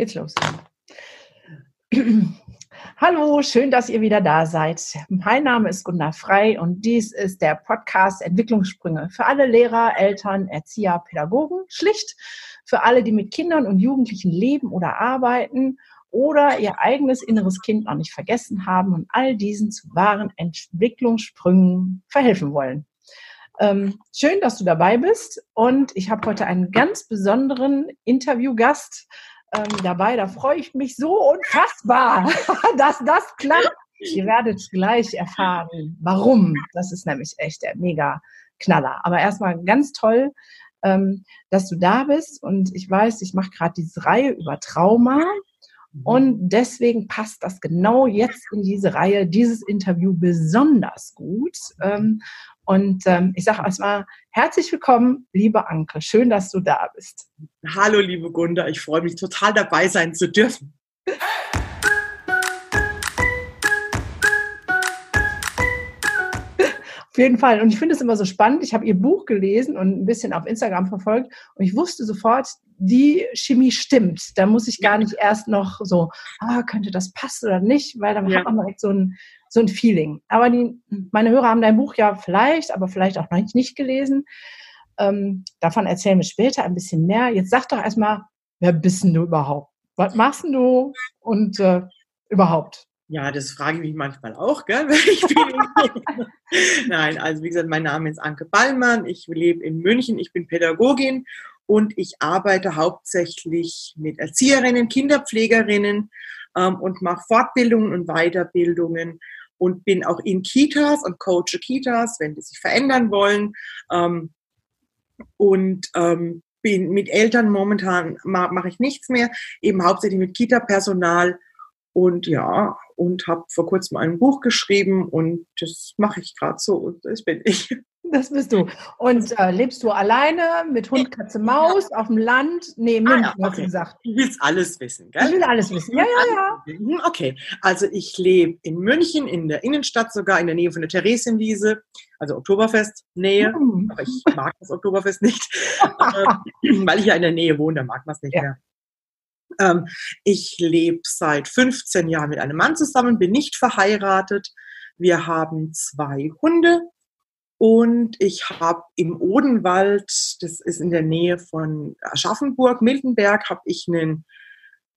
Geht's los. Hallo, schön, dass ihr wieder da seid. Mein Name ist Gunda Frei und dies ist der Podcast Entwicklungssprünge für alle Lehrer, Eltern, Erzieher, Pädagogen, schlicht für alle, die mit Kindern und Jugendlichen leben oder arbeiten oder ihr eigenes inneres Kind noch nicht vergessen haben und all diesen zu wahren Entwicklungssprüngen verhelfen wollen. Ähm, schön, dass du dabei bist und ich habe heute einen ganz besonderen Interviewgast ähm, dabei. Da freue ich mich so unfassbar, dass das klappt. Ihr werdet gleich erfahren, warum. Das ist nämlich echt der mega Knaller. Aber erstmal ganz toll, ähm, dass du da bist. Und ich weiß, ich mache gerade diese Reihe über Trauma. Und deswegen passt das genau jetzt in diese Reihe, dieses Interview besonders gut. Und ähm, ich sage erstmal herzlich willkommen, liebe Anke. Schön, dass du da bist. Hallo, liebe Gunda. Ich freue mich total dabei sein zu dürfen. Auf jeden Fall. Und ich finde es immer so spannend. Ich habe ihr Buch gelesen und ein bisschen auf Instagram verfolgt und ich wusste sofort, die Chemie stimmt. Da muss ich gar nicht erst noch so, ah, könnte das passen oder nicht, weil dann ja. hat man direkt so ein, so ein Feeling. Aber die, meine Hörer haben dein Buch ja vielleicht, aber vielleicht auch noch nicht gelesen. Ähm, davon erzählen wir später ein bisschen mehr. Jetzt sag doch erstmal, wer bist denn du überhaupt? Was machst du und äh, überhaupt? Ja, das frage ich mich manchmal auch, gell? Nein, also wie gesagt, mein Name ist Anke Ballmann, ich lebe in München, ich bin Pädagogin und ich arbeite hauptsächlich mit Erzieherinnen, Kinderpflegerinnen ähm, und mache Fortbildungen und Weiterbildungen und bin auch in Kitas und coache Kitas, wenn die sich verändern wollen. Ähm, und ähm, bin mit Eltern momentan mache ich nichts mehr, eben hauptsächlich mit Kita-Personal und ja, und habe vor kurzem ein Buch geschrieben und das mache ich gerade so und das bin ich. Das bist du. Und äh, lebst du alleine mit Hund, Katze, Maus auf dem Land? Nee, München, ah, ja, okay. gesagt. Du willst alles wissen, gell? Ich will alles wissen. Ja, ja, ja. Mhm, okay, also ich lebe in München, in der Innenstadt sogar, in der Nähe von der Theresienwiese, also Oktoberfest-Nähe. Mhm. Aber ich mag das Oktoberfest nicht, weil ich ja in der Nähe wohne, da mag man es nicht ja. mehr. Ähm, ich lebe seit 15 Jahren mit einem Mann zusammen, bin nicht verheiratet. Wir haben zwei Hunde und ich habe im Odenwald, das ist in der Nähe von Aschaffenburg, Miltenberg, habe ich einen,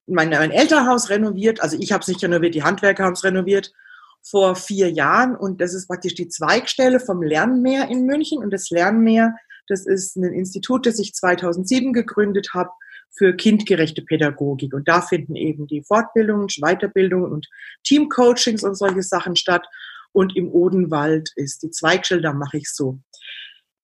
mein, mein Elternhaus renoviert. Also ich habe es nicht renoviert, die Handwerker haben es renoviert vor vier Jahren. Und das ist praktisch die Zweigstelle vom Lernmeer in München. Und das Lernmeer, das ist ein Institut, das ich 2007 gegründet habe für kindgerechte Pädagogik. Und da finden eben die Fortbildungen, Weiterbildungen und Teamcoachings und solche Sachen statt. Und im Odenwald ist die Zweigstelle, da mache ich so,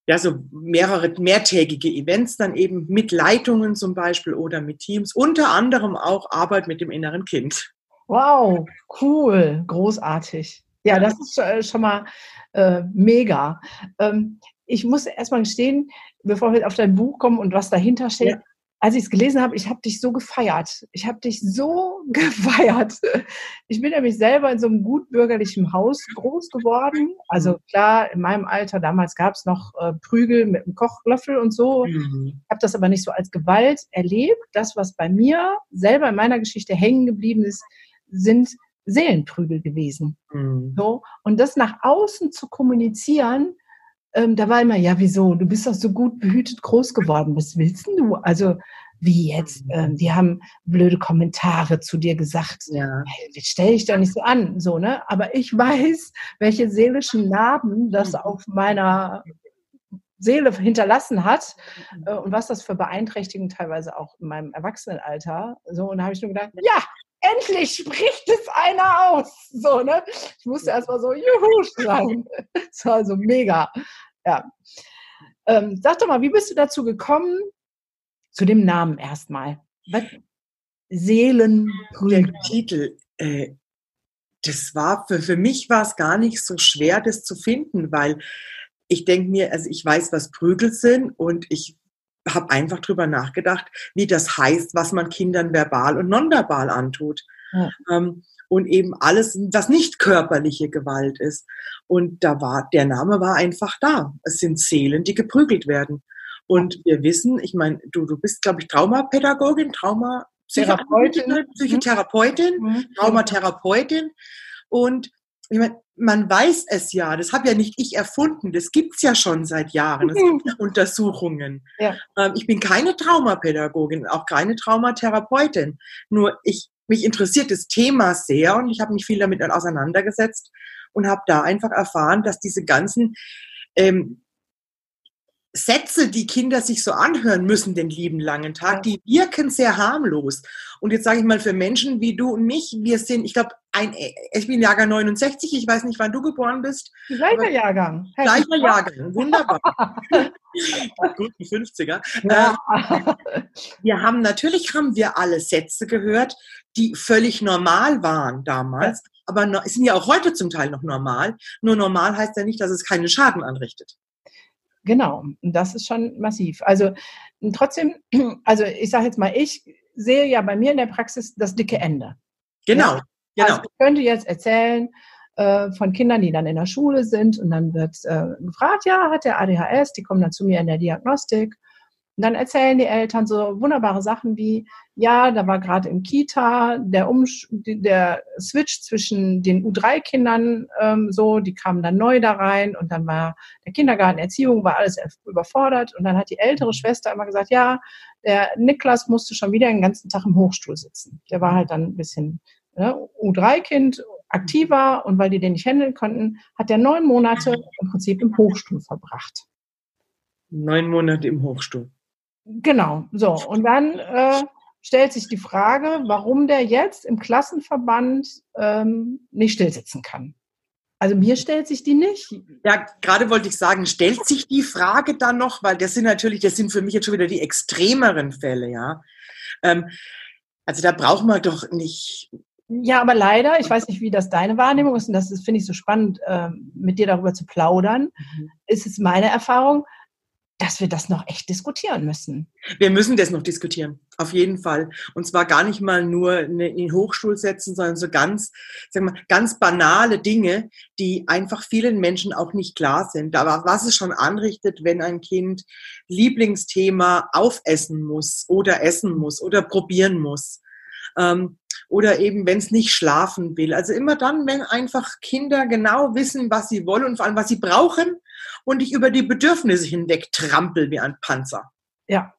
ja, so mehrere mehrtägige Events dann eben mit Leitungen zum Beispiel oder mit Teams, unter anderem auch Arbeit mit dem inneren Kind. Wow, cool, großartig. Ja, das ist äh, schon mal äh, mega. Ähm, ich muss erstmal gestehen, bevor wir auf dein Buch kommen und was dahinter steht, ja als ich es gelesen habe, ich habe dich so gefeiert. Ich habe dich so gefeiert. Ich bin nämlich selber in so einem gutbürgerlichen Haus groß geworden. Also mhm. klar, in meinem Alter, damals gab es noch äh, Prügel mit einem Kochlöffel und so. Mhm. Ich habe das aber nicht so als Gewalt erlebt. Das, was bei mir selber in meiner Geschichte hängen geblieben ist, sind Seelenprügel gewesen. Mhm. So. Und das nach außen zu kommunizieren, ähm, da war immer, ja, wieso? Du bist doch so gut behütet groß geworden. Was willst du? Also, wie jetzt? Mhm. Ähm, die haben blöde Kommentare zu dir gesagt. Ja. Hey, stell dich doch nicht so an, so, ne? Aber ich weiß, welche seelischen Narben das mhm. auf meiner Seele hinterlassen hat mhm. äh, und was das für Beeinträchtigungen teilweise auch in meinem Erwachsenenalter. So, und da habe ich nur gedacht, ja, endlich spricht es einer aus. So, ne? Ich musste erstmal so Juhu schreien. Das war so mega. Ja. Ähm, sag doch mal, wie bist du dazu gekommen? Zu dem Namen erstmal. Seelenbrüder. Der Titel, äh, das war für, für mich war es gar nicht so schwer, das zu finden, weil ich denke mir, also ich weiß, was Prügel sind und ich habe einfach drüber nachgedacht, wie das heißt, was man Kindern verbal und nonverbal antut. Ja. Ähm, und eben alles, was nicht körperliche Gewalt ist. Und da war, der Name war einfach da. Es sind Seelen, die geprügelt werden. Und wir wissen, ich meine, du, du bist, glaube ich, Traumapädagogin, Trauma, Psychotherapeutin, Psychotherapeutin mhm. Traumatherapeutin und ich meine, man weiß es ja, das habe ja nicht ich erfunden, das gibt es ja schon seit Jahren, es gibt ja Untersuchungen. Ja. Ähm, ich bin keine Traumapädagogin, auch keine Traumatherapeutin, nur ich, mich interessiert das Thema sehr und ich habe mich viel damit auseinandergesetzt und habe da einfach erfahren, dass diese ganzen ähm, Sätze, die Kinder sich so anhören müssen den lieben langen Tag, die wirken sehr harmlos. Und jetzt sage ich mal für Menschen wie du und mich, wir sind, ich glaube, ein, ich bin Jahrgang 69, ich weiß nicht, wann du geboren bist. Gleicher Jahrgang. Gleicher Jahrgang, wunderbar. Guten 50er. Ja. Äh, wir haben, natürlich haben wir alle Sätze gehört, die völlig normal waren damals, aber sind ja auch heute zum Teil noch normal. Nur normal heißt ja nicht, dass es keinen Schaden anrichtet. Genau, das ist schon massiv. Also trotzdem, also ich sage jetzt mal, ich sehe ja bei mir in der Praxis das dicke Ende. Genau, ja? genau. Also ich könnte jetzt erzählen äh, von Kindern, die dann in der Schule sind und dann wird äh, gefragt, ja, hat der ADHS, die kommen dann zu mir in der Diagnostik und dann erzählen die Eltern so wunderbare Sachen wie, ja, da war gerade im Kita der, um der Switch zwischen den U3-Kindern ähm, so, die kamen dann neu da rein und dann war der Kindergarten, Erziehung, war alles überfordert und dann hat die ältere Schwester immer gesagt, ja, der Niklas musste schon wieder den ganzen Tag im Hochstuhl sitzen. Der war halt dann ein bisschen ne, U3-Kind, aktiver und weil die den nicht handeln konnten, hat der neun Monate im Prinzip im Hochstuhl verbracht. Neun Monate im Hochstuhl. Genau, so. Und dann äh, stellt sich die Frage, warum der jetzt im Klassenverband ähm, nicht stillsitzen kann. Also mir stellt sich die nicht. Ja, gerade wollte ich sagen, stellt sich die Frage dann noch, weil das sind natürlich, das sind für mich jetzt schon wieder die extremeren Fälle, ja. Ähm, also da braucht man doch nicht. Ja, aber leider, ich weiß nicht, wie das deine Wahrnehmung ist, und das finde ich so spannend, äh, mit dir darüber zu plaudern, mhm. ist es meine Erfahrung, dass wir das noch echt diskutieren müssen. Wir müssen das noch diskutieren, auf jeden Fall. Und zwar gar nicht mal nur in den Hochstuhl setzen, sondern so ganz, sagen wir, ganz banale Dinge, die einfach vielen Menschen auch nicht klar sind. Aber was es schon anrichtet, wenn ein Kind Lieblingsthema aufessen muss oder essen muss oder probieren muss. Ähm, oder eben, wenn es nicht schlafen will. Also immer dann, wenn einfach Kinder genau wissen, was sie wollen und vor allem, was sie brauchen und ich über die Bedürfnisse hinweg trampel wie ein Panzer. Ja.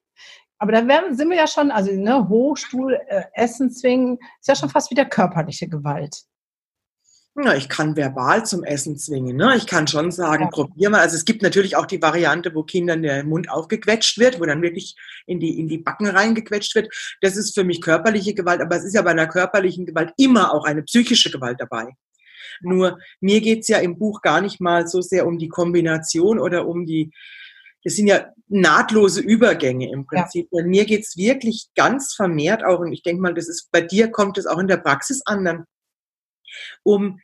Aber da sind wir ja schon, also ne, Hochstuhl, äh, Essen zwingen, ist ja schon fast wieder körperliche Gewalt. Na, ich kann verbal zum Essen zwingen. Ne? Ich kann schon sagen, ja. probier mal. Also es gibt natürlich auch die Variante, wo Kindern der Mund aufgequetscht wird, wo dann wirklich in die, in die Backen reingequetscht wird. Das ist für mich körperliche Gewalt, aber es ist ja bei einer körperlichen Gewalt immer auch eine psychische Gewalt dabei. Nur mir geht's ja im Buch gar nicht mal so sehr um die Kombination oder um die, das sind ja nahtlose Übergänge im Prinzip. Ja. mir geht's wirklich ganz vermehrt auch, und ich denke mal, das ist bei dir kommt es auch in der Praxis an, dann um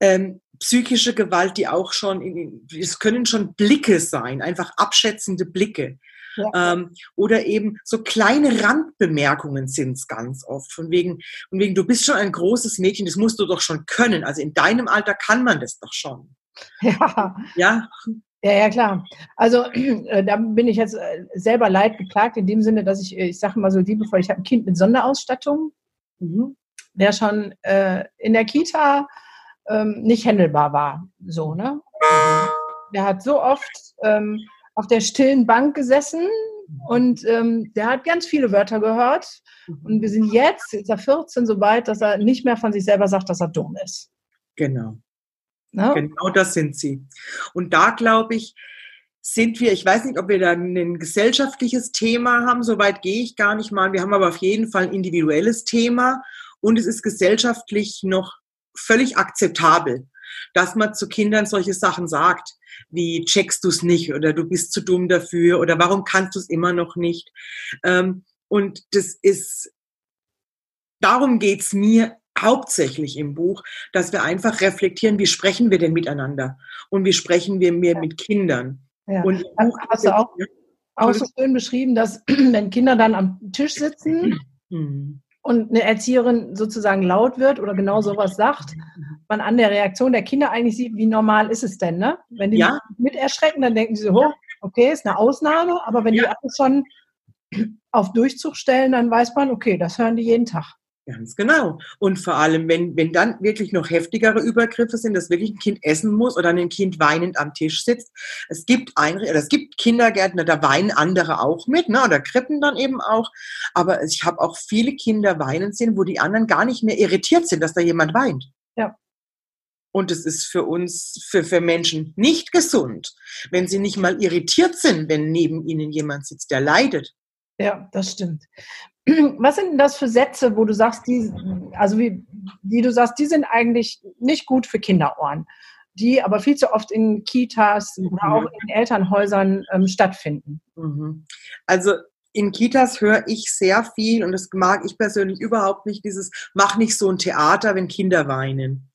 ähm, psychische Gewalt, die auch schon, in, es können schon Blicke sein, einfach abschätzende Blicke. Ja. Ähm, oder eben so kleine Randbemerkungen sind es ganz oft. Von wegen, von wegen, du bist schon ein großes Mädchen, das musst du doch schon können. Also in deinem Alter kann man das doch schon. Ja. Ja. Ja, ja, klar. Also äh, da bin ich jetzt äh, selber leid geklagt, in dem Sinne, dass ich, äh, ich sage mal so liebevoll, ich habe ein Kind mit Sonderausstattung. Mhm der schon äh, in der Kita ähm, nicht händelbar war. So, ne? Der hat so oft ähm, auf der stillen Bank gesessen und ähm, der hat ganz viele Wörter gehört. Und wir sind jetzt, jetzt ist er 14, so weit, dass er nicht mehr von sich selber sagt, dass er dumm ist. Genau. Ne? Genau das sind sie. Und da glaube ich, sind wir, ich weiß nicht, ob wir da ein gesellschaftliches Thema haben, soweit gehe ich gar nicht mal. Wir haben aber auf jeden Fall ein individuelles Thema und es ist gesellschaftlich noch völlig akzeptabel, dass man zu Kindern solche Sachen sagt, wie checkst du es nicht oder du bist zu dumm dafür oder warum kannst du es immer noch nicht. Ähm, und das ist, darum geht's mir hauptsächlich im Buch, dass wir einfach reflektieren, wie sprechen wir denn miteinander und wie sprechen wir mehr mit Kindern. Ja. Und hast du auch, auch so schön beschrieben, dass wenn Kinder dann am Tisch sitzen, mhm und eine Erzieherin sozusagen laut wird oder genau sowas sagt, man an der Reaktion der Kinder eigentlich sieht, wie normal ist es denn, ne? Wenn die ja. mit erschrecken, dann denken sie so, oh, okay, ist eine Ausnahme, aber wenn ja. die alle schon auf Durchzug stellen, dann weiß man, okay, das hören die jeden Tag. Ganz genau. Und vor allem, wenn, wenn dann wirklich noch heftigere Übergriffe sind, dass wirklich ein Kind essen muss oder ein Kind weinend am Tisch sitzt. Es gibt Einrichtungen, es gibt Kindergärten, da weinen andere auch mit, ne, oder Krippen dann eben auch. Aber ich habe auch viele Kinder weinen sehen, wo die anderen gar nicht mehr irritiert sind, dass da jemand weint. Ja. Und es ist für uns, für, für Menschen nicht gesund, wenn sie nicht mal irritiert sind, wenn neben ihnen jemand sitzt, der leidet. Ja, das stimmt. Was sind denn das für Sätze, wo du sagst, die, also wie, wie du sagst, die sind eigentlich nicht gut für Kinderohren, die aber viel zu oft in Kitas mhm. oder auch in Elternhäusern ähm, stattfinden? Mhm. Also in Kitas höre ich sehr viel und das mag ich persönlich überhaupt nicht, dieses mach nicht so ein Theater, wenn Kinder weinen.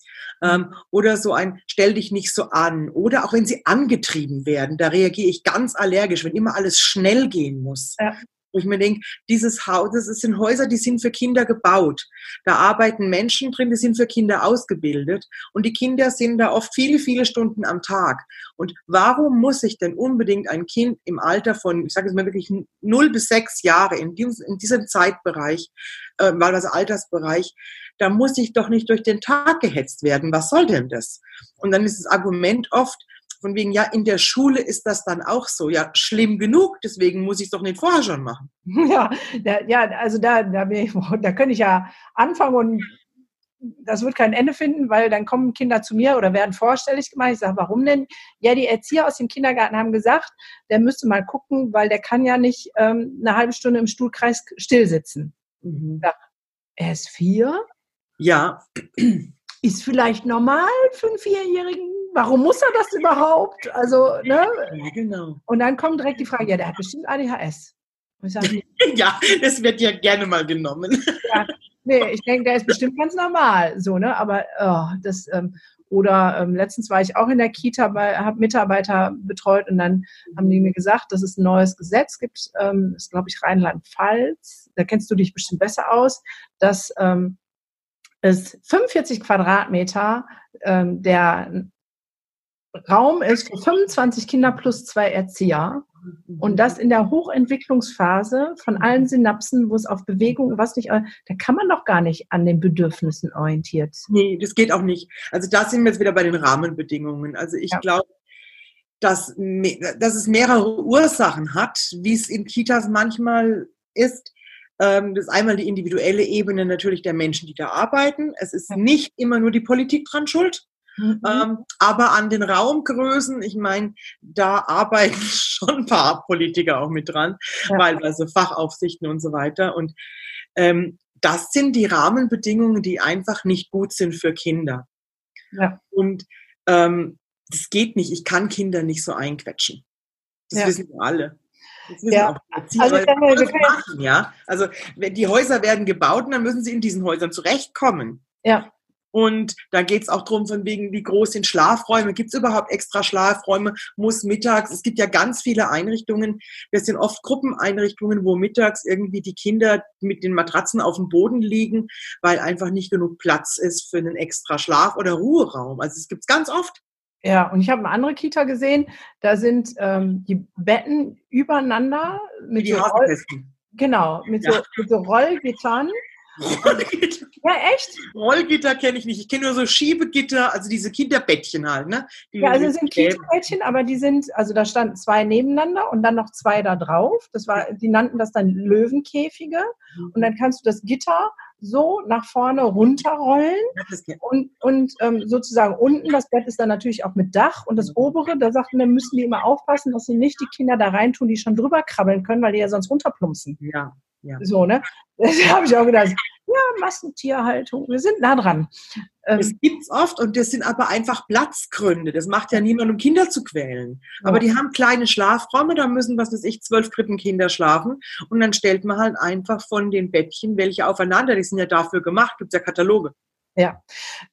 Ähm, oder so ein stell dich nicht so an. Oder auch wenn sie angetrieben werden, da reagiere ich ganz allergisch, wenn immer alles schnell gehen muss. Ja wo ich mir denke, dieses Haus, das sind Häuser, die sind für Kinder gebaut. Da arbeiten Menschen drin, die sind für Kinder ausgebildet und die Kinder sind da oft viele, viele Stunden am Tag. Und warum muss ich denn unbedingt ein Kind im Alter von, ich sage jetzt mal wirklich 0 bis 6 Jahre in diesem, in diesem Zeitbereich, äh, also Altersbereich, da muss ich doch nicht durch den Tag gehetzt werden. Was soll denn das? Und dann ist das Argument oft, von wegen, ja, in der Schule ist das dann auch so. Ja, schlimm genug, deswegen muss ich es doch nicht vorher schon machen. Ja, da, ja also da, da, ich, da könnte ich ja anfangen und das wird kein Ende finden, weil dann kommen Kinder zu mir oder werden vorstellig gemacht. Ich sage, warum denn? Ja, die Erzieher aus dem Kindergarten haben gesagt, der müsste mal gucken, weil der kann ja nicht ähm, eine halbe Stunde im Stuhlkreis stillsitzen. Mhm. Ja, er ist vier. Ja. Ist vielleicht normal für einen Vierjährigen warum muss er das überhaupt? Also, ne? Ja, genau. Und dann kommt direkt die Frage, ja, der hat bestimmt ADHS. Sage, ja, das wird ja gerne mal genommen. Ja, nee, ich denke, der ist bestimmt ganz normal, so, ne? Aber oh, das, ähm, oder ähm, letztens war ich auch in der Kita, habe Mitarbeiter betreut und dann haben die mir gesagt, dass es ein neues Gesetz gibt, ähm, das ist, glaube ich, Rheinland-Pfalz, da kennst du dich bestimmt besser aus, dass ähm, es 45 Quadratmeter ähm, der Raum ist für 25 Kinder plus zwei Erzieher. Und das in der Hochentwicklungsphase von allen Synapsen, wo es auf Bewegung, was nicht, da kann man doch gar nicht an den Bedürfnissen orientiert. Nee, das geht auch nicht. Also da sind wir jetzt wieder bei den Rahmenbedingungen. Also ich ja. glaube, dass, dass es mehrere Ursachen hat, wie es in Kitas manchmal ist. Ähm, das ist einmal die individuelle Ebene natürlich der Menschen, die da arbeiten. Es ist nicht immer nur die Politik dran schuld. Mhm. Ähm, aber an den Raumgrößen, ich meine, da arbeiten schon ein paar Politiker auch mit dran, ja. weil also Fachaufsichten und so weiter. Und ähm, das sind die Rahmenbedingungen, die einfach nicht gut sind für Kinder. Ja. Und ähm, das geht nicht. Ich kann Kinder nicht so einquetschen. Das ja. wissen wir alle. Ja. auch Erzieher, also, wir machen, ja. Also die Häuser werden gebaut und dann müssen sie in diesen Häusern zurechtkommen. Ja. Und da geht es auch darum, von wegen, wie groß sind Schlafräume, gibt es überhaupt extra Schlafräume, muss mittags, es gibt ja ganz viele Einrichtungen, das sind oft Gruppeneinrichtungen, wo mittags irgendwie die Kinder mit den Matratzen auf dem Boden liegen, weil einfach nicht genug Platz ist für einen extra Schlaf- oder Ruheraum. Also es gibt es ganz oft. Ja, und ich habe eine andere Kita gesehen, da sind ähm, die Betten übereinander mit die so Roll Genau, mit, ja. so, mit so Rollgittern. Rollgitter. Ja, echt? Rollgitter kenne ich nicht. Ich kenne nur so Schiebegitter, also diese Kinderbettchen halt, ne? Die ja, also es sind Kinderbettchen, aber die sind, also da standen zwei nebeneinander und dann noch zwei da drauf. Das war, die nannten das dann Löwenkäfige. Und dann kannst du das Gitter so nach vorne runterrollen und, und ähm, sozusagen unten, das Bett ist dann natürlich auch mit Dach und das obere, da sagten wir, müssen die immer aufpassen, dass sie nicht die Kinder da reintun, die schon drüber krabbeln können, weil die ja sonst runterplumpsen. Ja, ja. So, ne? Das habe ich auch gedacht. Ja, Massentierhaltung, wir sind nah dran. Ähm, das gibt's oft und das sind aber einfach Platzgründe. Das macht ja niemand, um Kinder zu quälen. Aber die haben kleine Schlafräume, da müssen, was weiß ich, zwölf Krippenkinder schlafen. Und dann stellt man halt einfach von den Bettchen welche aufeinander. Die sind ja dafür gemacht, gibt's ja Kataloge. Ja,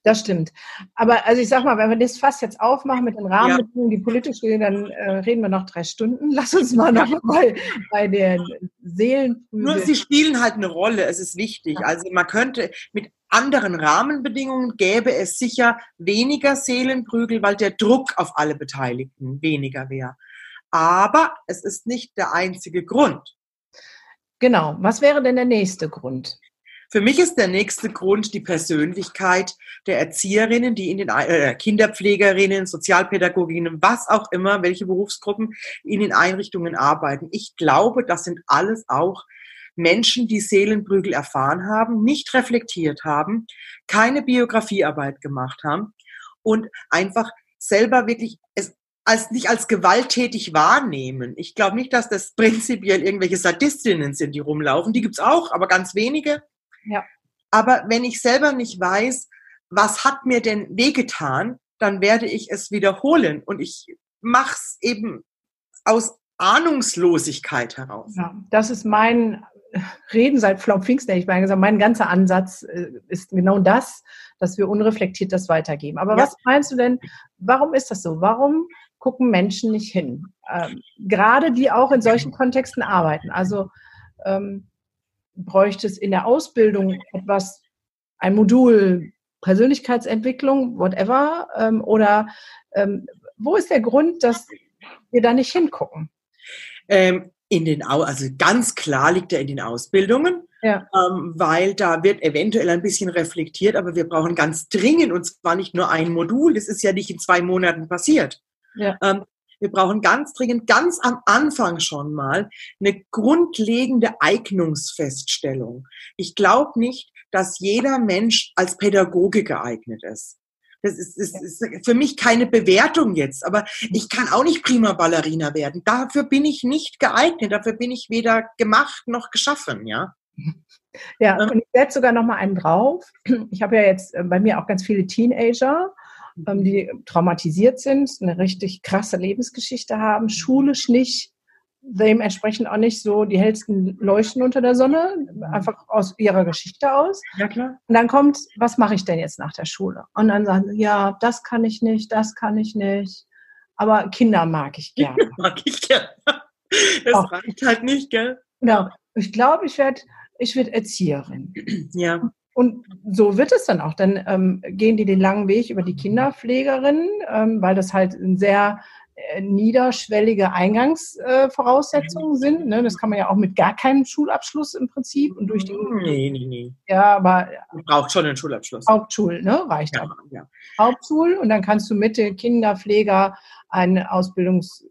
das stimmt. Aber also ich sag mal, wenn wir das fast jetzt aufmachen mit den Rahmenbedingungen, ja. die politisch gehen, dann äh, reden wir noch drei Stunden. Lass uns mal noch bei, bei den Seelen. Nur sie spielen halt eine Rolle, es ist wichtig. Ja. Also man könnte mit anderen Rahmenbedingungen gäbe es sicher weniger Seelenprügel, weil der Druck auf alle Beteiligten weniger wäre. Aber es ist nicht der einzige Grund. Genau. Was wäre denn der nächste Grund? Für mich ist der nächste Grund die Persönlichkeit der Erzieherinnen, die in den äh, Kinderpflegerinnen, Sozialpädagoginnen, was auch immer, welche Berufsgruppen in den Einrichtungen arbeiten. Ich glaube, das sind alles auch Menschen, die Seelenprügel erfahren haben, nicht reflektiert haben, keine Biografiearbeit gemacht haben und einfach selber wirklich es als nicht als gewalttätig wahrnehmen. Ich glaube nicht, dass das prinzipiell irgendwelche Sadistinnen sind, die rumlaufen. Die gibt's auch, aber ganz wenige. Ja. Aber wenn ich selber nicht weiß, was hat mir denn wehgetan, dann werde ich es wiederholen und ich mache es eben aus Ahnungslosigkeit heraus. Ja, das ist mein Reden seit Flop Pfingsten, ich meine gesagt, mein ganzer Ansatz äh, ist genau das, dass wir unreflektiert das weitergeben. Aber ja. was meinst du denn, warum ist das so? Warum gucken Menschen nicht hin? Ähm, gerade die auch in solchen Kontexten arbeiten. Also ähm, bräuchte es in der Ausbildung etwas, ein Modul Persönlichkeitsentwicklung, whatever? Ähm, oder ähm, wo ist der Grund, dass wir da nicht hingucken? Ähm, in den, also ganz klar liegt er in den Ausbildungen, ja. ähm, weil da wird eventuell ein bisschen reflektiert, aber wir brauchen ganz dringend, und zwar nicht nur ein Modul, das ist ja nicht in zwei Monaten passiert. Ja. Ähm, wir brauchen ganz dringend, ganz am Anfang schon mal, eine grundlegende Eignungsfeststellung. Ich glaube nicht, dass jeder Mensch als Pädagoge geeignet ist. Das ist, das ist für mich keine Bewertung jetzt, aber ich kann auch nicht prima Ballerina werden. Dafür bin ich nicht geeignet, dafür bin ich weder gemacht noch geschaffen, ja. Ja, und ich werde sogar noch mal einen drauf. Ich habe ja jetzt äh, bei mir auch ganz viele Teenager ähm, die traumatisiert sind, eine richtig krasse Lebensgeschichte haben, schulisch nicht, dementsprechend auch nicht so die hellsten Leuchten unter der Sonne, einfach aus ihrer Geschichte aus. Ja, klar. Und dann kommt, was mache ich denn jetzt nach der Schule? Und dann sagen sie, ja, das kann ich nicht, das kann ich nicht. Aber Kinder mag ich gerne. mag ich gerne. Das auch. reicht halt nicht, gell? Ja, ich glaube, ich werde ich werd Erzieherin. Ja. Und so wird es dann auch. Dann ähm, gehen die den langen Weg über die Kinderpflegerin, ähm, weil das halt ein sehr äh, niederschwellige Eingangsvoraussetzungen äh, sind. Ne? Das kann man ja auch mit gar keinem Schulabschluss im Prinzip und durch die. Nee, nee, nee. Ja, aber. Man braucht schon einen Schulabschluss. Hauptschul, ne? Reicht ja, auch. Ja. Hauptschul und dann kannst du mit den Kinderpfleger eine Ausbildungs- mhm.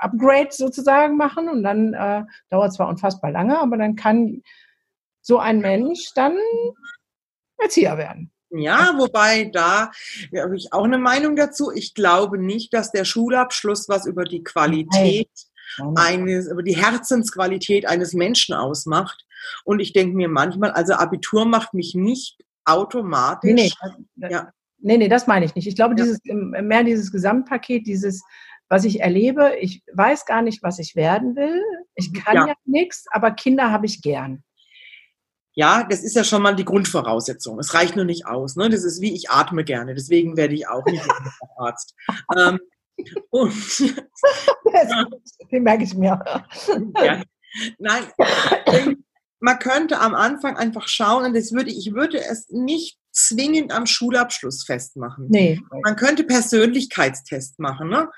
Upgrade sozusagen machen und dann äh, dauert zwar unfassbar lange, aber dann kann so ein Mensch dann Erzieher werden. Ja, wobei da habe ich auch eine Meinung dazu. Ich glaube nicht, dass der Schulabschluss was über die Qualität Nein. eines, über die Herzensqualität eines Menschen ausmacht. Und ich denke mir manchmal, also Abitur macht mich nicht automatisch. Nee, nee, ja. nee, nee das meine ich nicht. Ich glaube, ja. dieses, mehr dieses Gesamtpaket, dieses, was ich erlebe, ich weiß gar nicht, was ich werden will. Ich kann ja, ja nichts, aber Kinder habe ich gern. Ja, das ist ja schon mal die Grundvoraussetzung. Es reicht nur nicht aus. Ne? Das ist wie ich atme gerne. Deswegen werde ich auch nicht Arzt. ähm, und, Den merke ich mir. Ja. Nein, man könnte am Anfang einfach schauen, und das würde, ich würde es nicht zwingend am Schulabschluss festmachen. Nee. Man könnte Persönlichkeitstest machen. Ne?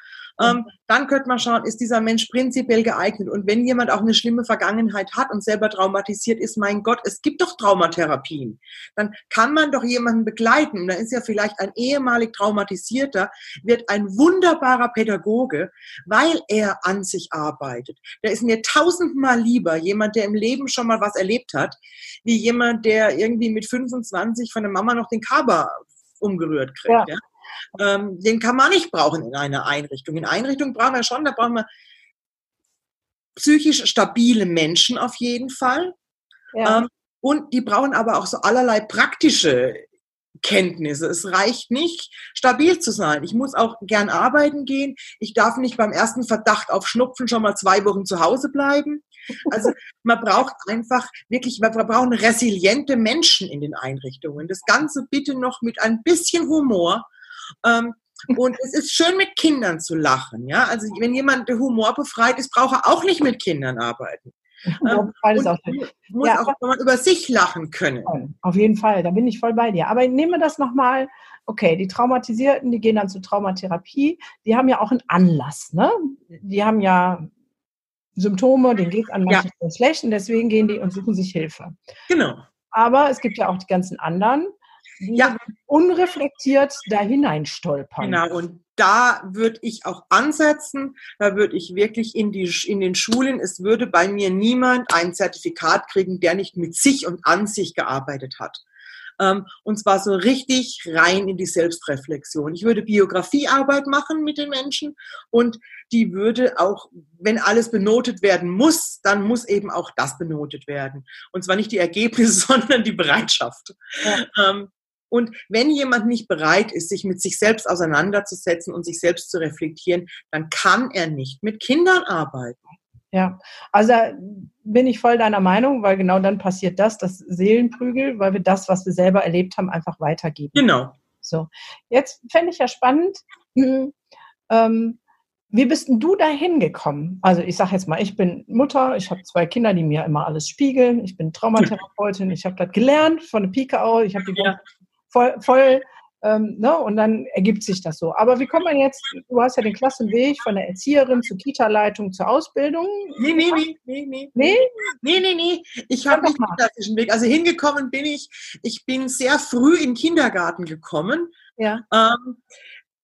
Ähm, dann könnte man schauen, ist dieser Mensch prinzipiell geeignet? Und wenn jemand auch eine schlimme Vergangenheit hat und selber traumatisiert ist, mein Gott, es gibt doch Traumatherapien. Dann kann man doch jemanden begleiten. Und da ist ja vielleicht ein ehemalig traumatisierter, wird ein wunderbarer Pädagoge, weil er an sich arbeitet. Der ist mir tausendmal lieber jemand, der im Leben schon mal was erlebt hat, wie jemand, der irgendwie mit 25 von der Mama noch den Kaba umgerührt kriegt. Ja. ja? Ähm, den kann man nicht brauchen in einer Einrichtung. In Einrichtungen brauchen wir schon, da brauchen wir psychisch stabile Menschen auf jeden Fall. Ja. Ähm, und die brauchen aber auch so allerlei praktische Kenntnisse. Es reicht nicht, stabil zu sein. Ich muss auch gern arbeiten gehen. Ich darf nicht beim ersten Verdacht auf Schnupfen schon mal zwei Wochen zu Hause bleiben. Also man braucht einfach wirklich, wir brauchen resiliente Menschen in den Einrichtungen. Das Ganze bitte noch mit ein bisschen Humor ähm, und es ist schön, mit Kindern zu lachen. Ja? Also wenn jemand Humor befreit ist, braucht er auch nicht mit Kindern arbeiten. Ähm, und auch muss ja, auch mal über sich lachen können. Auf jeden Fall, da bin ich voll bei dir. Aber nehmen wir das nochmal, okay, die Traumatisierten, die gehen dann zur Traumatherapie, die haben ja auch einen Anlass, ne? Die haben ja Symptome, denen geht es an manchen ja. schlecht und deswegen gehen die und suchen sich Hilfe. Genau. Aber es gibt ja auch die ganzen anderen, ja. unreflektiert da hineinstolpern. Genau, und da würde ich auch ansetzen, da würde ich wirklich in, die, in den Schulen, es würde bei mir niemand ein Zertifikat kriegen, der nicht mit sich und an sich gearbeitet hat. Ähm, und zwar so richtig rein in die Selbstreflexion. Ich würde Biografiearbeit machen mit den Menschen und die würde auch, wenn alles benotet werden muss, dann muss eben auch das benotet werden. Und zwar nicht die Ergebnisse, sondern die Bereitschaft. Ja. Und wenn jemand nicht bereit ist, sich mit sich selbst auseinanderzusetzen und sich selbst zu reflektieren, dann kann er nicht mit Kindern arbeiten. Ja, also bin ich voll deiner Meinung, weil genau dann passiert das, das Seelenprügel, weil wir das, was wir selber erlebt haben, einfach weitergeben. Genau. So, jetzt fände ich ja spannend, hm, ähm, wie bist denn du da hingekommen? Also ich sage jetzt mal, ich bin Mutter, ich habe zwei Kinder, die mir immer alles spiegeln, ich bin Traumatherapeutin, ich habe das gelernt von der Pike aus, ich habe die ja. Voll, voll ähm, ne? Und dann ergibt sich das so. Aber wie kommt man jetzt, du hast ja den Klassenweg von der Erzieherin zur Kita-Leitung zur Ausbildung. Nee, nee, nee, nee, nee. Nee? Nee, nee, nee. Ich habe nicht den klassischen Weg. Also hingekommen bin ich, ich bin sehr früh in den Kindergarten gekommen. Ja. Ähm,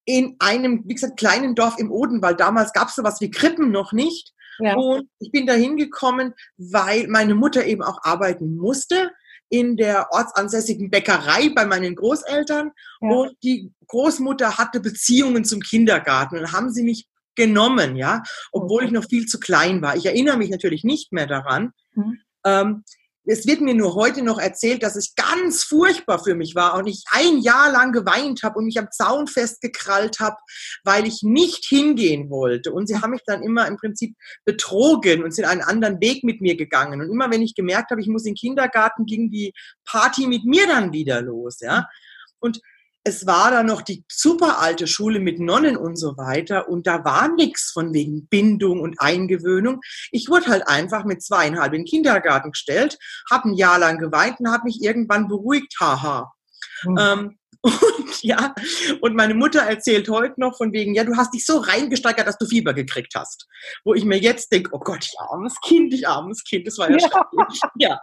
in einem, wie gesagt, kleinen Dorf im Odenwald. Damals gab es sowas wie Krippen noch nicht. Ja. Und ich bin da hingekommen, weil meine Mutter eben auch arbeiten musste in der ortsansässigen Bäckerei bei meinen Großeltern ja. und die Großmutter hatte Beziehungen zum Kindergarten und haben sie mich genommen, ja, obwohl ich noch viel zu klein war. Ich erinnere mich natürlich nicht mehr daran. Mhm. Ähm, es wird mir nur heute noch erzählt, dass es ganz furchtbar für mich war und ich ein Jahr lang geweint habe und mich am Zaun festgekrallt habe, weil ich nicht hingehen wollte. Und sie haben mich dann immer im Prinzip betrogen und sind einen anderen Weg mit mir gegangen. Und immer wenn ich gemerkt habe, ich muss in den Kindergarten, ging die Party mit mir dann wieder los, ja. Und es war da noch die super alte Schule mit Nonnen und so weiter und da war nichts von wegen Bindung und Eingewöhnung. Ich wurde halt einfach mit zweieinhalb in den Kindergarten gestellt, habe ein Jahr lang geweint und habe mich irgendwann beruhigt, haha. Mhm. Ähm, und ja, und meine Mutter erzählt heute noch von wegen, ja, du hast dich so reingesteigert, dass du Fieber gekriegt hast. Wo ich mir jetzt denke, oh Gott, ich armes Kind, ich armes Kind, das war ja, ja. ja.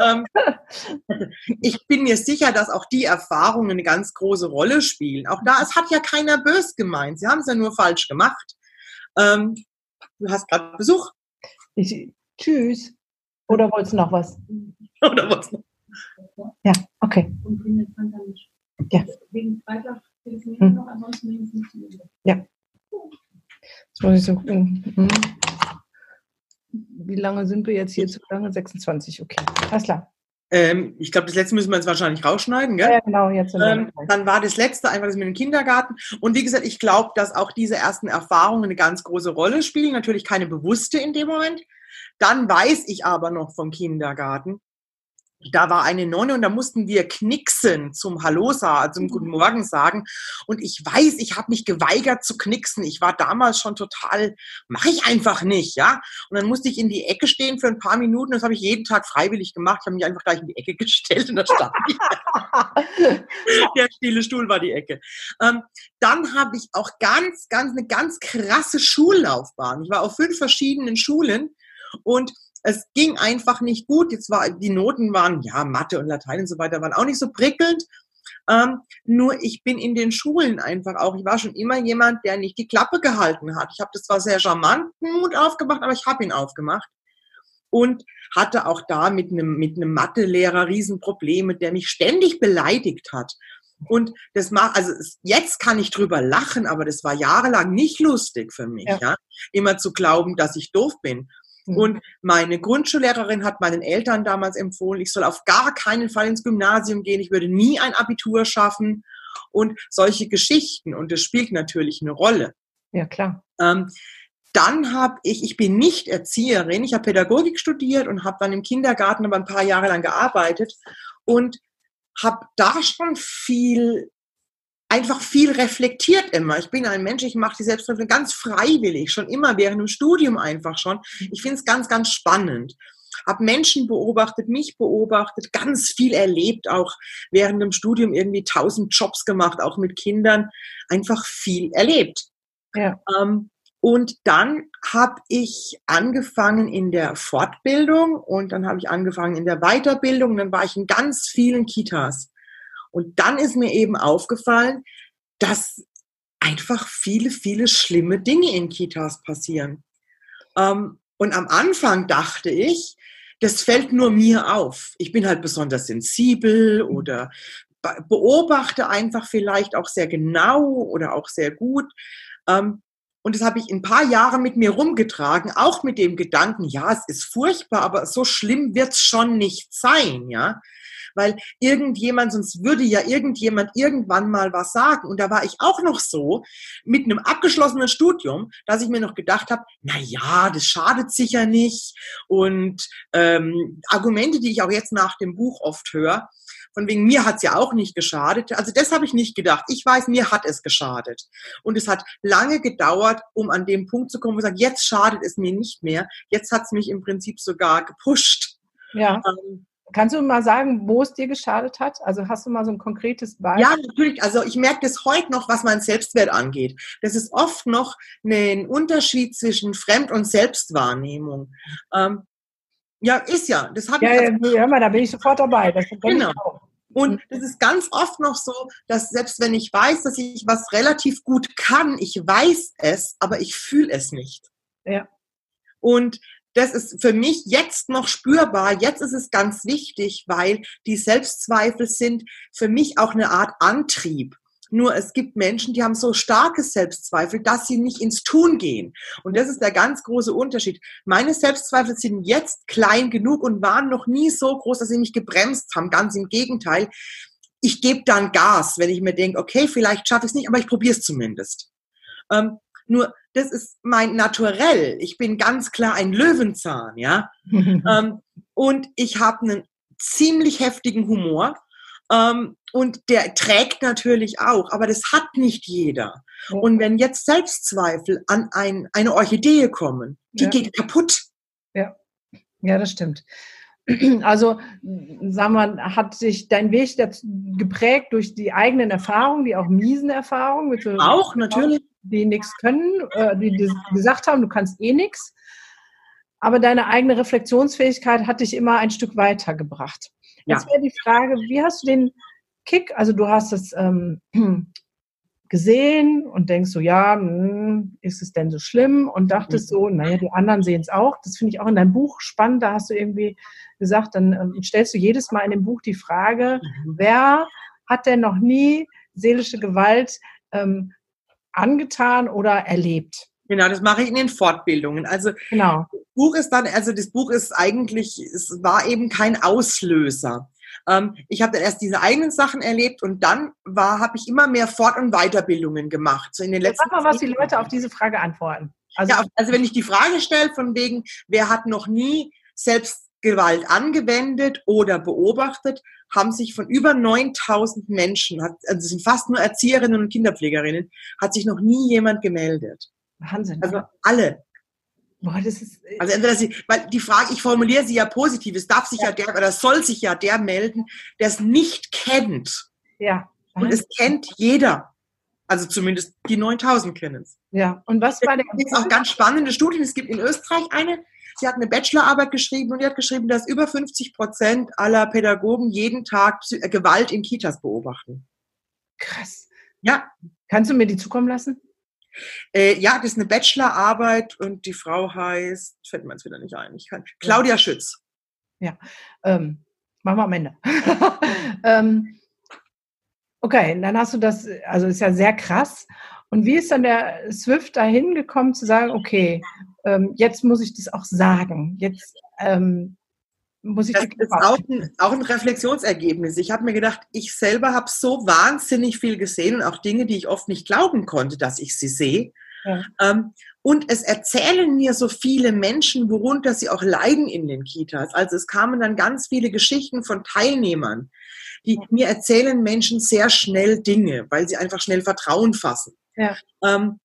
Ähm, ich bin mir sicher, dass auch die Erfahrungen eine ganz große Rolle spielen. Auch da, es hat ja keiner bös gemeint. Sie haben es ja nur falsch gemacht. Ähm, du hast gerade Besuch. Ich, tschüss. Oder wolltest du noch was? Oder was noch? Ja, okay. Ja. Wegen Freitag telefonieren hm. noch, ansonsten nicht. Ja. Jetzt muss ich so gucken. Hm. Wie lange sind wir jetzt hier zu lange? 26, okay. Alles klar. Ähm, ich glaube, das letzte müssen wir jetzt wahrscheinlich rausschneiden, gell? Ja, genau, jetzt. Ähm, dann war das letzte einfach das mit dem Kindergarten. Und wie gesagt, ich glaube, dass auch diese ersten Erfahrungen eine ganz große Rolle spielen. Natürlich keine bewusste in dem Moment. Dann weiß ich aber noch vom Kindergarten, da war eine Nonne und da mussten wir knicksen zum Hallo sagen, zum Guten Morgen sagen. Und ich weiß, ich habe mich geweigert zu knicksen. Ich war damals schon total, mache ich einfach nicht, ja. Und dann musste ich in die Ecke stehen für ein paar Minuten. Das habe ich jeden Tag freiwillig gemacht. Ich habe mich einfach gleich in die Ecke gestellt und da stand Der stille Stuhl war die Ecke. Ähm, dann habe ich auch ganz, ganz, eine ganz krasse Schullaufbahn. Ich war auf fünf verschiedenen Schulen und es ging einfach nicht gut. Jetzt war, die Noten waren, ja, Mathe und Latein und so weiter waren auch nicht so prickelnd. Ähm, nur ich bin in den Schulen einfach auch, ich war schon immer jemand, der nicht die Klappe gehalten hat. Ich habe das zwar sehr charmant Mut aufgemacht, aber ich habe ihn aufgemacht. Und hatte auch da mit einem, mit einem Mathelehrer Riesenprobleme, der mich ständig beleidigt hat. Und das macht, also jetzt kann ich drüber lachen, aber das war jahrelang nicht lustig für mich, ja. ja? Immer zu glauben, dass ich doof bin. Mhm. Und meine Grundschullehrerin hat meinen Eltern damals empfohlen, ich soll auf gar keinen Fall ins Gymnasium gehen, ich würde nie ein Abitur schaffen und solche Geschichten. Und das spielt natürlich eine Rolle. Ja, klar. Ähm, dann habe ich, ich bin nicht Erzieherin, ich habe Pädagogik studiert und habe dann im Kindergarten aber ein paar Jahre lang gearbeitet und habe da schon viel einfach viel reflektiert immer. Ich bin ein Mensch, ich mache die Selbstreflexion ganz freiwillig, schon immer während dem Studium einfach schon. Ich finde es ganz, ganz spannend. Hab Menschen beobachtet, mich beobachtet, ganz viel erlebt, auch während dem Studium irgendwie tausend Jobs gemacht, auch mit Kindern, einfach viel erlebt. Ja. Ähm, Und dann habe ich angefangen in der Fortbildung und dann habe ich angefangen in der Weiterbildung. Dann war ich in ganz vielen Kitas. Und dann ist mir eben aufgefallen, dass einfach viele, viele schlimme Dinge in Kitas passieren. Ähm, und am Anfang dachte ich, das fällt nur mir auf. Ich bin halt besonders sensibel oder beobachte einfach vielleicht auch sehr genau oder auch sehr gut. Ähm, und das habe ich ein paar Jahre mit mir rumgetragen, auch mit dem Gedanken, ja, es ist furchtbar, aber so schlimm wird es schon nicht sein, ja. Weil irgendjemand, sonst würde ja irgendjemand irgendwann mal was sagen. Und da war ich auch noch so, mit einem abgeschlossenen Studium, dass ich mir noch gedacht habe, na ja, das schadet sicher nicht. Und ähm, Argumente, die ich auch jetzt nach dem Buch oft höre, von wegen mir hat's ja auch nicht geschadet. Also das habe ich nicht gedacht. Ich weiß, mir hat es geschadet. Und es hat lange gedauert, um an dem Punkt zu kommen, wo ich sage, jetzt schadet es mir nicht mehr. Jetzt hat's mich im Prinzip sogar gepusht. Ja. Ähm, Kannst du mal sagen, wo es dir geschadet hat? Also hast du mal so ein konkretes Beispiel? Ja, natürlich. Also ich merke das heute noch, was mein Selbstwert angeht. Das ist oft noch ein Unterschied zwischen Fremd- und Selbstwahrnehmung. Ähm, ja, ist ja. Das habe ja, ich. Ja, hör mal, da bin ich sofort dabei. Genau. Und mhm. das ist ganz oft noch so, dass selbst wenn ich weiß, dass ich was relativ gut kann, ich weiß es, aber ich fühle es nicht. Ja. Und das ist für mich jetzt noch spürbar. Jetzt ist es ganz wichtig, weil die Selbstzweifel sind für mich auch eine Art Antrieb. Nur es gibt Menschen, die haben so starke Selbstzweifel, dass sie nicht ins Tun gehen. Und das ist der ganz große Unterschied. Meine Selbstzweifel sind jetzt klein genug und waren noch nie so groß, dass sie mich gebremst haben. Ganz im Gegenteil. Ich gebe dann Gas, wenn ich mir denke, okay, vielleicht schaffe ich es nicht, aber ich probiere es zumindest. Ähm, nur, das ist mein Naturell. Ich bin ganz klar ein Löwenzahn, ja. ähm, und ich habe einen ziemlich heftigen Humor. Ähm, und der trägt natürlich auch, aber das hat nicht jeder. Ja. Und wenn jetzt Selbstzweifel an ein, eine Orchidee kommen, die ja. geht kaputt. Ja, ja, das stimmt. Also, sagen wir, hat sich dein Weg geprägt durch die eigenen Erfahrungen, die auch miesen Erfahrungen? So auch, natürlich. Die nichts können, äh, die, gesagt haben, du kannst eh nichts. Aber deine eigene Reflexionsfähigkeit hat dich immer ein Stück weitergebracht. Jetzt ja. wäre die Frage, wie hast du den Kick, also du hast es ähm, gesehen und denkst so, ja, mh, hm, ist es denn so schlimm? Und dachtest so, naja, die anderen sehen es auch. Das finde ich auch in deinem Buch spannend. Da hast du irgendwie gesagt, dann ähm, stellst du jedes Mal in dem Buch die Frage, mhm. wer hat denn noch nie seelische Gewalt ähm, angetan oder erlebt? Genau, das mache ich in den Fortbildungen. Also genau. das Buch ist dann, also das Buch ist eigentlich, es war eben kein Auslöser. Ähm, ich habe dann erst diese eigenen Sachen erlebt und dann war, habe ich immer mehr Fort- und Weiterbildungen gemacht. So in den letzten Sag mal, was die Leute auf diese Frage antworten. Also, ja, also wenn ich die Frage stelle von wegen, wer hat noch nie Selbstgewalt angewendet oder beobachtet, haben sich von über 9000 Menschen, also es sind fast nur Erzieherinnen und Kinderpflegerinnen, hat sich noch nie jemand gemeldet. Wahnsinn. Also alle. Boah, das ist, äh, also entweder sie, weil die Frage, ich formuliere sie ja positiv, es darf sich ja, ja der oder soll sich ja der melden, der es nicht kennt. Ja. Und es kennt jeder. Also zumindest die 9000 kennen es. Ja. Und was war der? Es gibt auch ganz spannende Studien. Es gibt in Österreich eine, sie hat eine Bachelorarbeit geschrieben und die hat geschrieben, dass über 50 Prozent aller Pädagogen jeden Tag äh, Gewalt in Kitas beobachten. Krass. Ja. Kannst du mir die zukommen lassen? Äh, ja, das ist eine Bachelorarbeit und die Frau heißt, fällt mir jetzt wieder nicht ein, ich kann, Claudia. Schütz. Ja, ähm, machen wir am Ende. ähm, okay, dann hast du das, also ist ja sehr krass. Und wie ist dann der Swift dahin gekommen zu sagen, okay, ähm, jetzt muss ich das auch sagen. Jetzt ähm, muss ich das ist auch ein, auch ein Reflexionsergebnis. Ich habe mir gedacht, ich selber habe so wahnsinnig viel gesehen und auch Dinge, die ich oft nicht glauben konnte, dass ich sie sehe. Ja. Ähm, und es erzählen mir so viele Menschen, worunter sie auch leiden in den Kitas. Also es kamen dann ganz viele Geschichten von Teilnehmern, die mir erzählen Menschen sehr schnell Dinge, weil sie einfach schnell Vertrauen fassen. Ja. Ähm,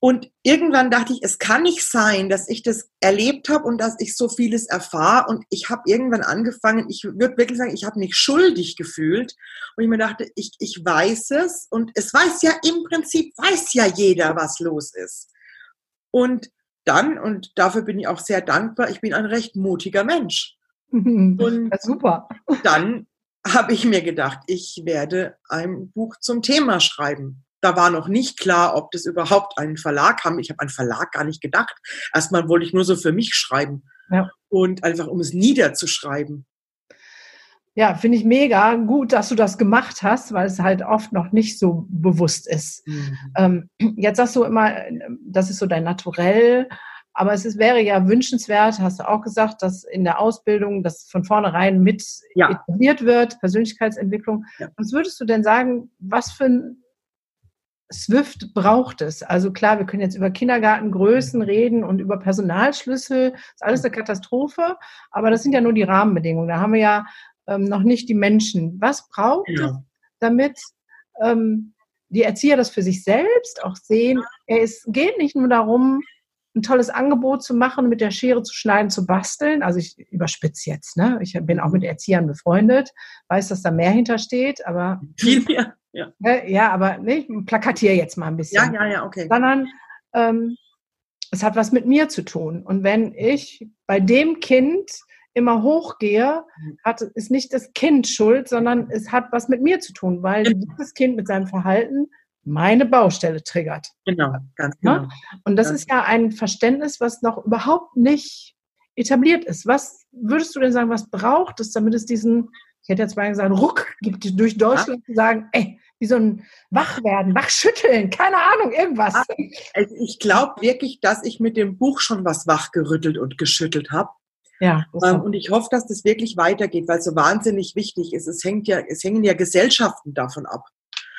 und irgendwann dachte ich, es kann nicht sein, dass ich das erlebt habe und dass ich so vieles erfahre. Und ich habe irgendwann angefangen, ich würde wirklich sagen, ich habe mich schuldig gefühlt. Und ich mir dachte, ich, ich weiß es. Und es weiß ja im Prinzip, weiß ja jeder, was los ist. Und dann, und dafür bin ich auch sehr dankbar, ich bin ein recht mutiger Mensch. Und super. Dann habe ich mir gedacht, ich werde ein Buch zum Thema schreiben. Da war noch nicht klar, ob das überhaupt einen Verlag haben. Ich habe einen Verlag gar nicht gedacht. Erstmal wollte ich nur so für mich schreiben. Ja. Und einfach, um es niederzuschreiben. Ja, finde ich mega gut, dass du das gemacht hast, weil es halt oft noch nicht so bewusst ist. Mhm. Ähm, jetzt sagst du immer, das ist so dein Naturell, aber es ist, wäre ja wünschenswert, hast du auch gesagt, dass in der Ausbildung das von vornherein mit ja. etabliert wird, Persönlichkeitsentwicklung. Ja. Was würdest du denn sagen, was für ein Swift braucht es? Also klar, wir können jetzt über Kindergartengrößen reden und über Personalschlüssel, das ist alles eine Katastrophe, aber das sind ja nur die Rahmenbedingungen. Da haben wir ja ähm, noch nicht die Menschen. Was braucht ja. es, damit ähm, die Erzieher das für sich selbst auch sehen? Es geht nicht nur darum, ein tolles Angebot zu machen, mit der Schere zu schneiden, zu basteln. Also ich überspitze jetzt, ne? Ich bin auch mit Erziehern befreundet, weiß, dass da mehr hintersteht, aber viel mehr. Ja, äh, ja aber ne, ich plakatiere jetzt mal ein bisschen. Ja, ja, ja, okay. Sondern ähm, es hat was mit mir zu tun. Und wenn ich bei dem Kind immer hochgehe, mhm. hat, ist nicht das Kind schuld, sondern es hat was mit mir zu tun, weil dieses Kind mit seinem Verhalten meine Baustelle triggert. Genau, ganz ne? genau. Und das ganz ist ja ein Verständnis, was noch überhaupt nicht etabliert ist. Was würdest du denn sagen, was braucht es, damit es diesen, ich hätte jetzt mal gesagt, Ruck gibt durch Deutschland zu sagen, ey, wie so ein Wachwerden, Wachschütteln, keine Ahnung, irgendwas. Also ich glaube wirklich, dass ich mit dem Buch schon was wachgerüttelt und geschüttelt habe. Ja, ähm, und ich hoffe, dass das wirklich weitergeht, weil es so wahnsinnig wichtig ist. Es hängt ja, es hängen ja Gesellschaften davon ab.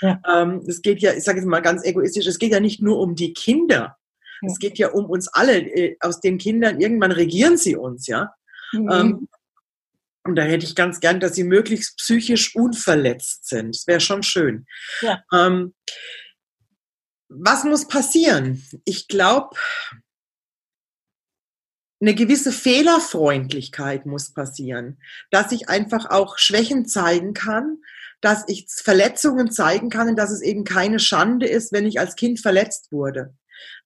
Ja. Ähm, es geht ja, ich sage jetzt mal ganz egoistisch, es geht ja nicht nur um die Kinder. Ja. Es geht ja um uns alle. Äh, aus den Kindern, irgendwann regieren sie uns, ja. Mhm. Ähm, und da hätte ich ganz gern, dass sie möglichst psychisch unverletzt sind. Das wäre schon schön. Ja. Ähm, was muss passieren? Ich glaube, eine gewisse Fehlerfreundlichkeit muss passieren, dass ich einfach auch Schwächen zeigen kann, dass ich Verletzungen zeigen kann und dass es eben keine Schande ist, wenn ich als Kind verletzt wurde.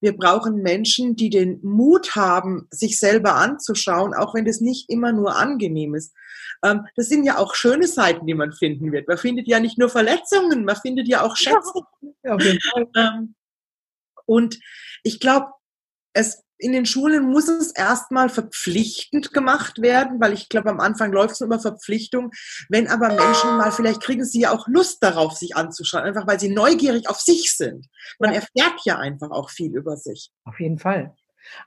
Wir brauchen Menschen, die den Mut haben, sich selber anzuschauen, auch wenn das nicht immer nur angenehm ist. Ähm, das sind ja auch schöne Seiten, die man finden wird. Man findet ja nicht nur Verletzungen, man findet ja auch Schätze. Ja, ähm, und ich glaube, es in den Schulen muss es erstmal verpflichtend gemacht werden, weil ich glaube, am Anfang läuft es immer Verpflichtung. Wenn aber Menschen mal, vielleicht kriegen sie ja auch Lust darauf, sich anzuschauen, einfach weil sie neugierig auf sich sind. Man erfährt ja einfach auch viel über sich. Auf jeden Fall.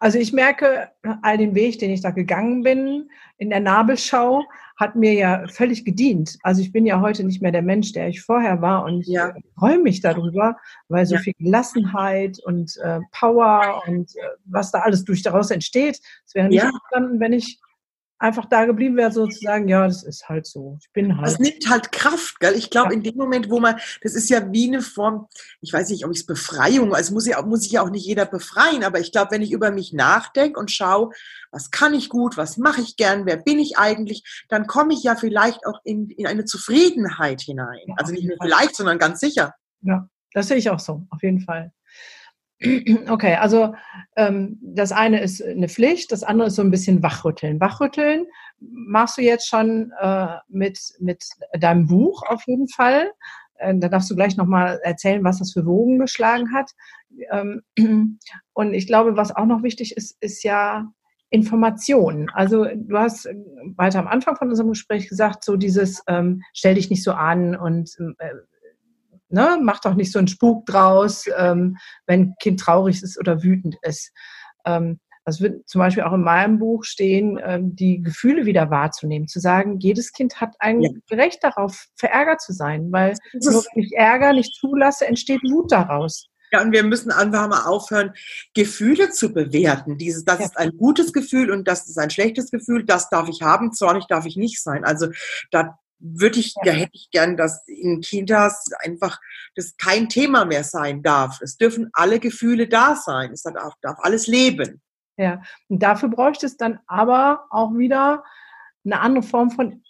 Also ich merke, all den Weg, den ich da gegangen bin, in der Nabelschau, hat mir ja völlig gedient. Also ich bin ja heute nicht mehr der Mensch, der ich vorher war und ich ja. freue mich darüber, weil so ja. viel Gelassenheit und äh, Power und äh, was da alles durch daraus entsteht, es wäre nicht ja. entstanden, wenn ich einfach da geblieben wäre, sozusagen, ja, das ist halt so. Ich bin halt. Das nimmt halt Kraft, gell? Ich glaube, ja. in dem Moment, wo man, das ist ja wie eine Form, ich weiß nicht, ob ich es Befreiung, also muss, ich, muss ich ja auch nicht jeder befreien, aber ich glaube, wenn ich über mich nachdenke und schaue, was kann ich gut, was mache ich gern, wer bin ich eigentlich, dann komme ich ja vielleicht auch in, in eine Zufriedenheit hinein. Ja, also nicht nur vielleicht, sondern ganz sicher. Ja, das sehe ich auch so, auf jeden Fall. Okay, also ähm, das eine ist eine Pflicht, das andere ist so ein bisschen Wachrütteln. Wachrütteln machst du jetzt schon äh, mit, mit deinem Buch auf jeden Fall. Äh, da darfst du gleich nochmal erzählen, was das für Wogen geschlagen hat. Ähm, und ich glaube, was auch noch wichtig ist, ist ja Information. Also du hast weiter am Anfang von unserem Gespräch gesagt, so dieses ähm, stell dich nicht so an und äh, ne, mach doch nicht so einen Spuk draus, ähm, wenn Kind traurig ist oder wütend ist. Ähm, das wird zum Beispiel auch in meinem Buch stehen, ähm, die Gefühle wieder wahrzunehmen, zu sagen, jedes Kind hat ein ja. Recht darauf, verärgert zu sein, weil nur wenn ich Ärger nicht zulasse, entsteht Wut daraus. Ja, und wir müssen einfach mal aufhören, Gefühle zu bewerten. Dieses, das ja. ist ein gutes Gefühl und das ist ein schlechtes Gefühl, das darf ich haben, zornig darf ich nicht sein. Also da würde ich, ja. hätte ich gern, dass in Kitas einfach das kein Thema mehr sein darf. Es dürfen alle Gefühle da sein. Es darf, darf alles leben. Ja, und dafür bräuchte es dann aber auch wieder eine andere Form von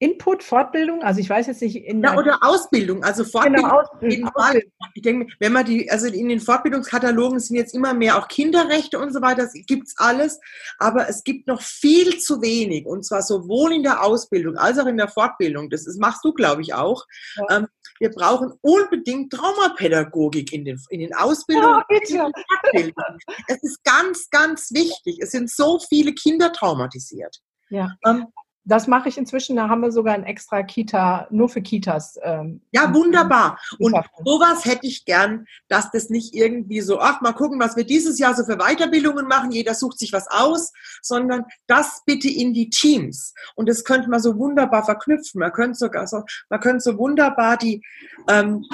Input, Fortbildung, also ich weiß jetzt nicht in ja, oder Ausbildung, also Fortbildung. Genau, Ausbildung, Ausbildung. Ich denke, wenn man die, also in den Fortbildungskatalogen sind jetzt immer mehr auch Kinderrechte und so weiter, das gibt's alles, aber es gibt noch viel zu wenig und zwar sowohl in der Ausbildung als auch in der Fortbildung. Das ist, machst du, glaube ich, auch. Ja. Ähm, wir brauchen unbedingt Traumapädagogik in den, in den Ausbildungen. Ja, es ist ganz, ganz wichtig. Es sind so viele Kinder traumatisiert. Ja. Ähm, das mache ich inzwischen. Da haben wir sogar ein extra Kita, nur für Kitas. Ähm, ja, wunderbar. Und sowas hätte ich gern, dass das nicht irgendwie so, ach, mal gucken, was wir dieses Jahr so für Weiterbildungen machen. Jeder sucht sich was aus, sondern das bitte in die Teams. Und das könnte man so wunderbar verknüpfen. Man könnte sogar so, man könnte so wunderbar die, ähm,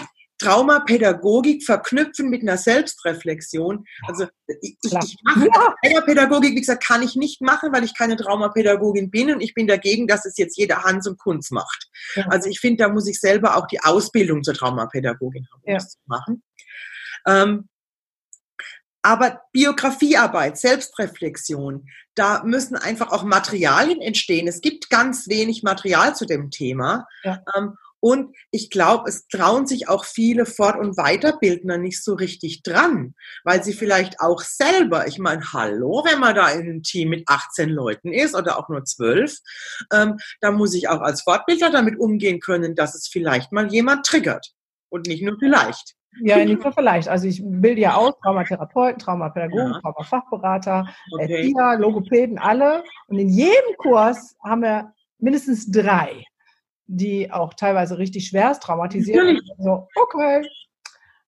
Traumapädagogik verknüpfen mit einer Selbstreflexion. Also ich, ich mache ja. Traumapädagogik, wie gesagt, kann ich nicht machen, weil ich keine Traumapädagogin bin und ich bin dagegen, dass es jetzt jeder Hans und Kunz macht. Ja. Also ich finde, da muss ich selber auch die Ausbildung zur Traumapädagogin haben, ja. das zu machen. Ähm, aber Biografiearbeit, Selbstreflexion, da müssen einfach auch Materialien entstehen. Es gibt ganz wenig Material zu dem Thema. Ja. Ähm, und ich glaube, es trauen sich auch viele Fort- und Weiterbildner nicht so richtig dran, weil sie vielleicht auch selber, ich meine, hallo, wenn man da in einem Team mit 18 Leuten ist oder auch nur 12, ähm, da muss ich auch als Fortbildner damit umgehen können, dass es vielleicht mal jemand triggert. Und nicht nur vielleicht. Ja, nicht nur vielleicht. Also ich bilde ja aus Traumatherapeuten, Traumapädagogen, ja. Traumafachberater, okay. Erzieher, Logopäden, alle. Und in jedem Kurs haben wir mindestens drei die auch teilweise richtig schwerst traumatisiert. So, okay,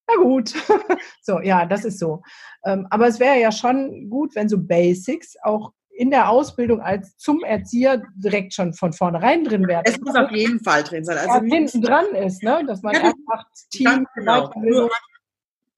na gut. so, ja, das ist so. Ähm, aber es wäre ja schon gut, wenn so Basics auch in der Ausbildung als zum Erzieher direkt schon von vornherein drin wären. Es muss auf jeden Fall drin sein. Also ja, hinten dran ist, ne? dass man ja, einfach Team, genau.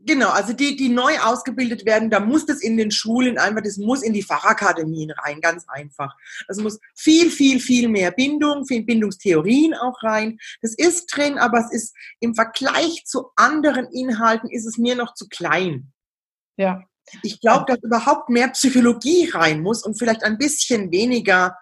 Genau, also die, die neu ausgebildet werden, da muss das in den Schulen einfach, das muss in die Fachakademien rein, ganz einfach. Das muss viel, viel, viel mehr Bindung, viel Bindungstheorien auch rein. Das ist drin, aber es ist im Vergleich zu anderen Inhalten ist es mir noch zu klein. Ja. Ich glaube, dass überhaupt mehr Psychologie rein muss und vielleicht ein bisschen weniger,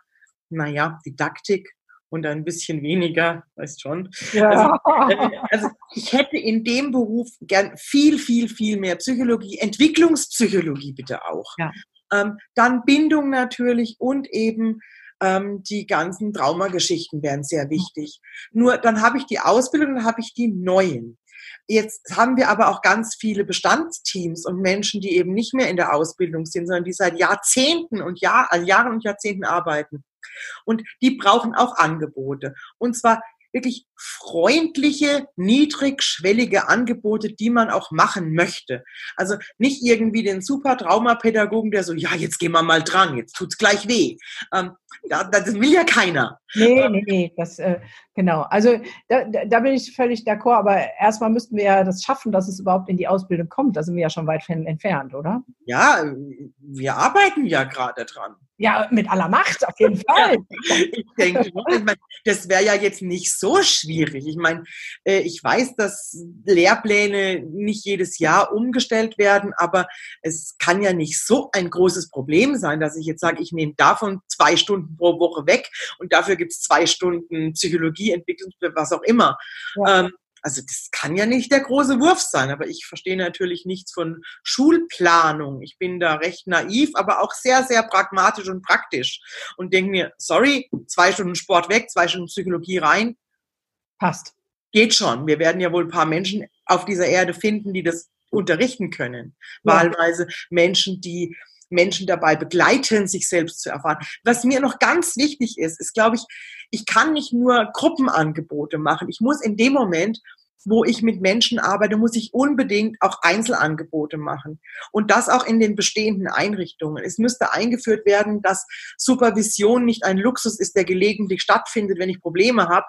naja, Didaktik und ein bisschen weniger, weißt schon. Ja. Also, äh, also, ich hätte in dem Beruf gern viel, viel, viel mehr Psychologie, Entwicklungspsychologie bitte auch. Ja. Ähm, dann Bindung natürlich und eben ähm, die ganzen Traumageschichten wären sehr wichtig. Nur dann habe ich die Ausbildung, dann habe ich die neuen. Jetzt haben wir aber auch ganz viele Bestandsteams und Menschen, die eben nicht mehr in der Ausbildung sind, sondern die seit Jahrzehnten und Jahr, also Jahren und Jahrzehnten arbeiten. Und die brauchen auch Angebote. Und zwar wirklich freundliche, niedrigschwellige Angebote, die man auch machen möchte. Also nicht irgendwie den super Traumapädagogen, der so, ja, jetzt gehen wir mal dran, jetzt tut's gleich weh. Ähm, das will ja keiner. Nee, nee, nee, das, äh, genau. Also da, da bin ich völlig d'accord, aber erstmal müssten wir ja das schaffen, dass es überhaupt in die Ausbildung kommt. Da sind wir ja schon weit entfernt, oder? Ja, wir arbeiten ja gerade dran. Ja, mit aller Macht, auf jeden Fall. Ja, ich denke, das wäre ja jetzt nicht so schwierig. Ich meine, äh, ich weiß, dass Lehrpläne nicht jedes Jahr umgestellt werden, aber es kann ja nicht so ein großes Problem sein, dass ich jetzt sage, ich nehme davon zwei Stunden pro Woche weg und dafür gibt es zwei Stunden Psychologie, Entwicklung, was auch immer. Ja. Ähm, also das kann ja nicht der große Wurf sein, aber ich verstehe natürlich nichts von Schulplanung. Ich bin da recht naiv, aber auch sehr, sehr pragmatisch und praktisch und denke mir, sorry, zwei Stunden Sport weg, zwei Stunden Psychologie rein. Passt. Geht schon. Wir werden ja wohl ein paar Menschen auf dieser Erde finden, die das unterrichten können. Ja. Wahlweise Menschen, die Menschen dabei begleiten, sich selbst zu erfahren. Was mir noch ganz wichtig ist, ist, glaube ich, ich kann nicht nur Gruppenangebote machen. Ich muss in dem Moment, wo ich mit Menschen arbeite, muss ich unbedingt auch Einzelangebote machen. Und das auch in den bestehenden Einrichtungen. Es müsste eingeführt werden, dass Supervision nicht ein Luxus ist, der gelegentlich stattfindet, wenn ich Probleme habe,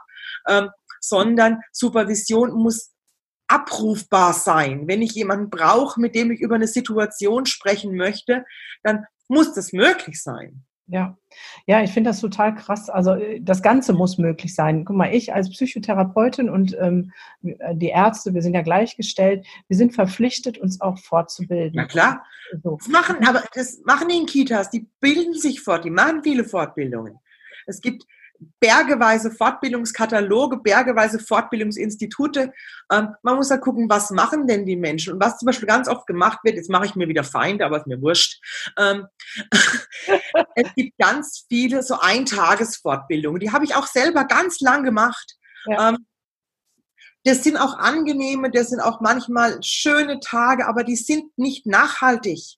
ähm, sondern Supervision muss abrufbar sein. Wenn ich jemanden brauche, mit dem ich über eine Situation sprechen möchte, dann muss das möglich sein. Ja, ja, ich finde das total krass. Also äh, das Ganze muss möglich sein. Guck mal, ich als Psychotherapeutin und ähm, die Ärzte, wir sind ja gleichgestellt, wir sind verpflichtet, uns auch fortzubilden. Na klar. So. Das machen, aber das machen die in Kitas, die bilden sich fort, die machen viele Fortbildungen. Es gibt bergeweise Fortbildungskataloge, bergeweise Fortbildungsinstitute. Ähm, man muss halt gucken, was machen denn die Menschen? Und was zum Beispiel ganz oft gemacht wird, jetzt mache ich mir wieder Feinde, aber ist mir wurscht. Ähm, es gibt ganz viele so Eintagesfortbildungen. Die habe ich auch selber ganz lang gemacht. Ja. Ähm, das sind auch angenehme, das sind auch manchmal schöne Tage, aber die sind nicht nachhaltig.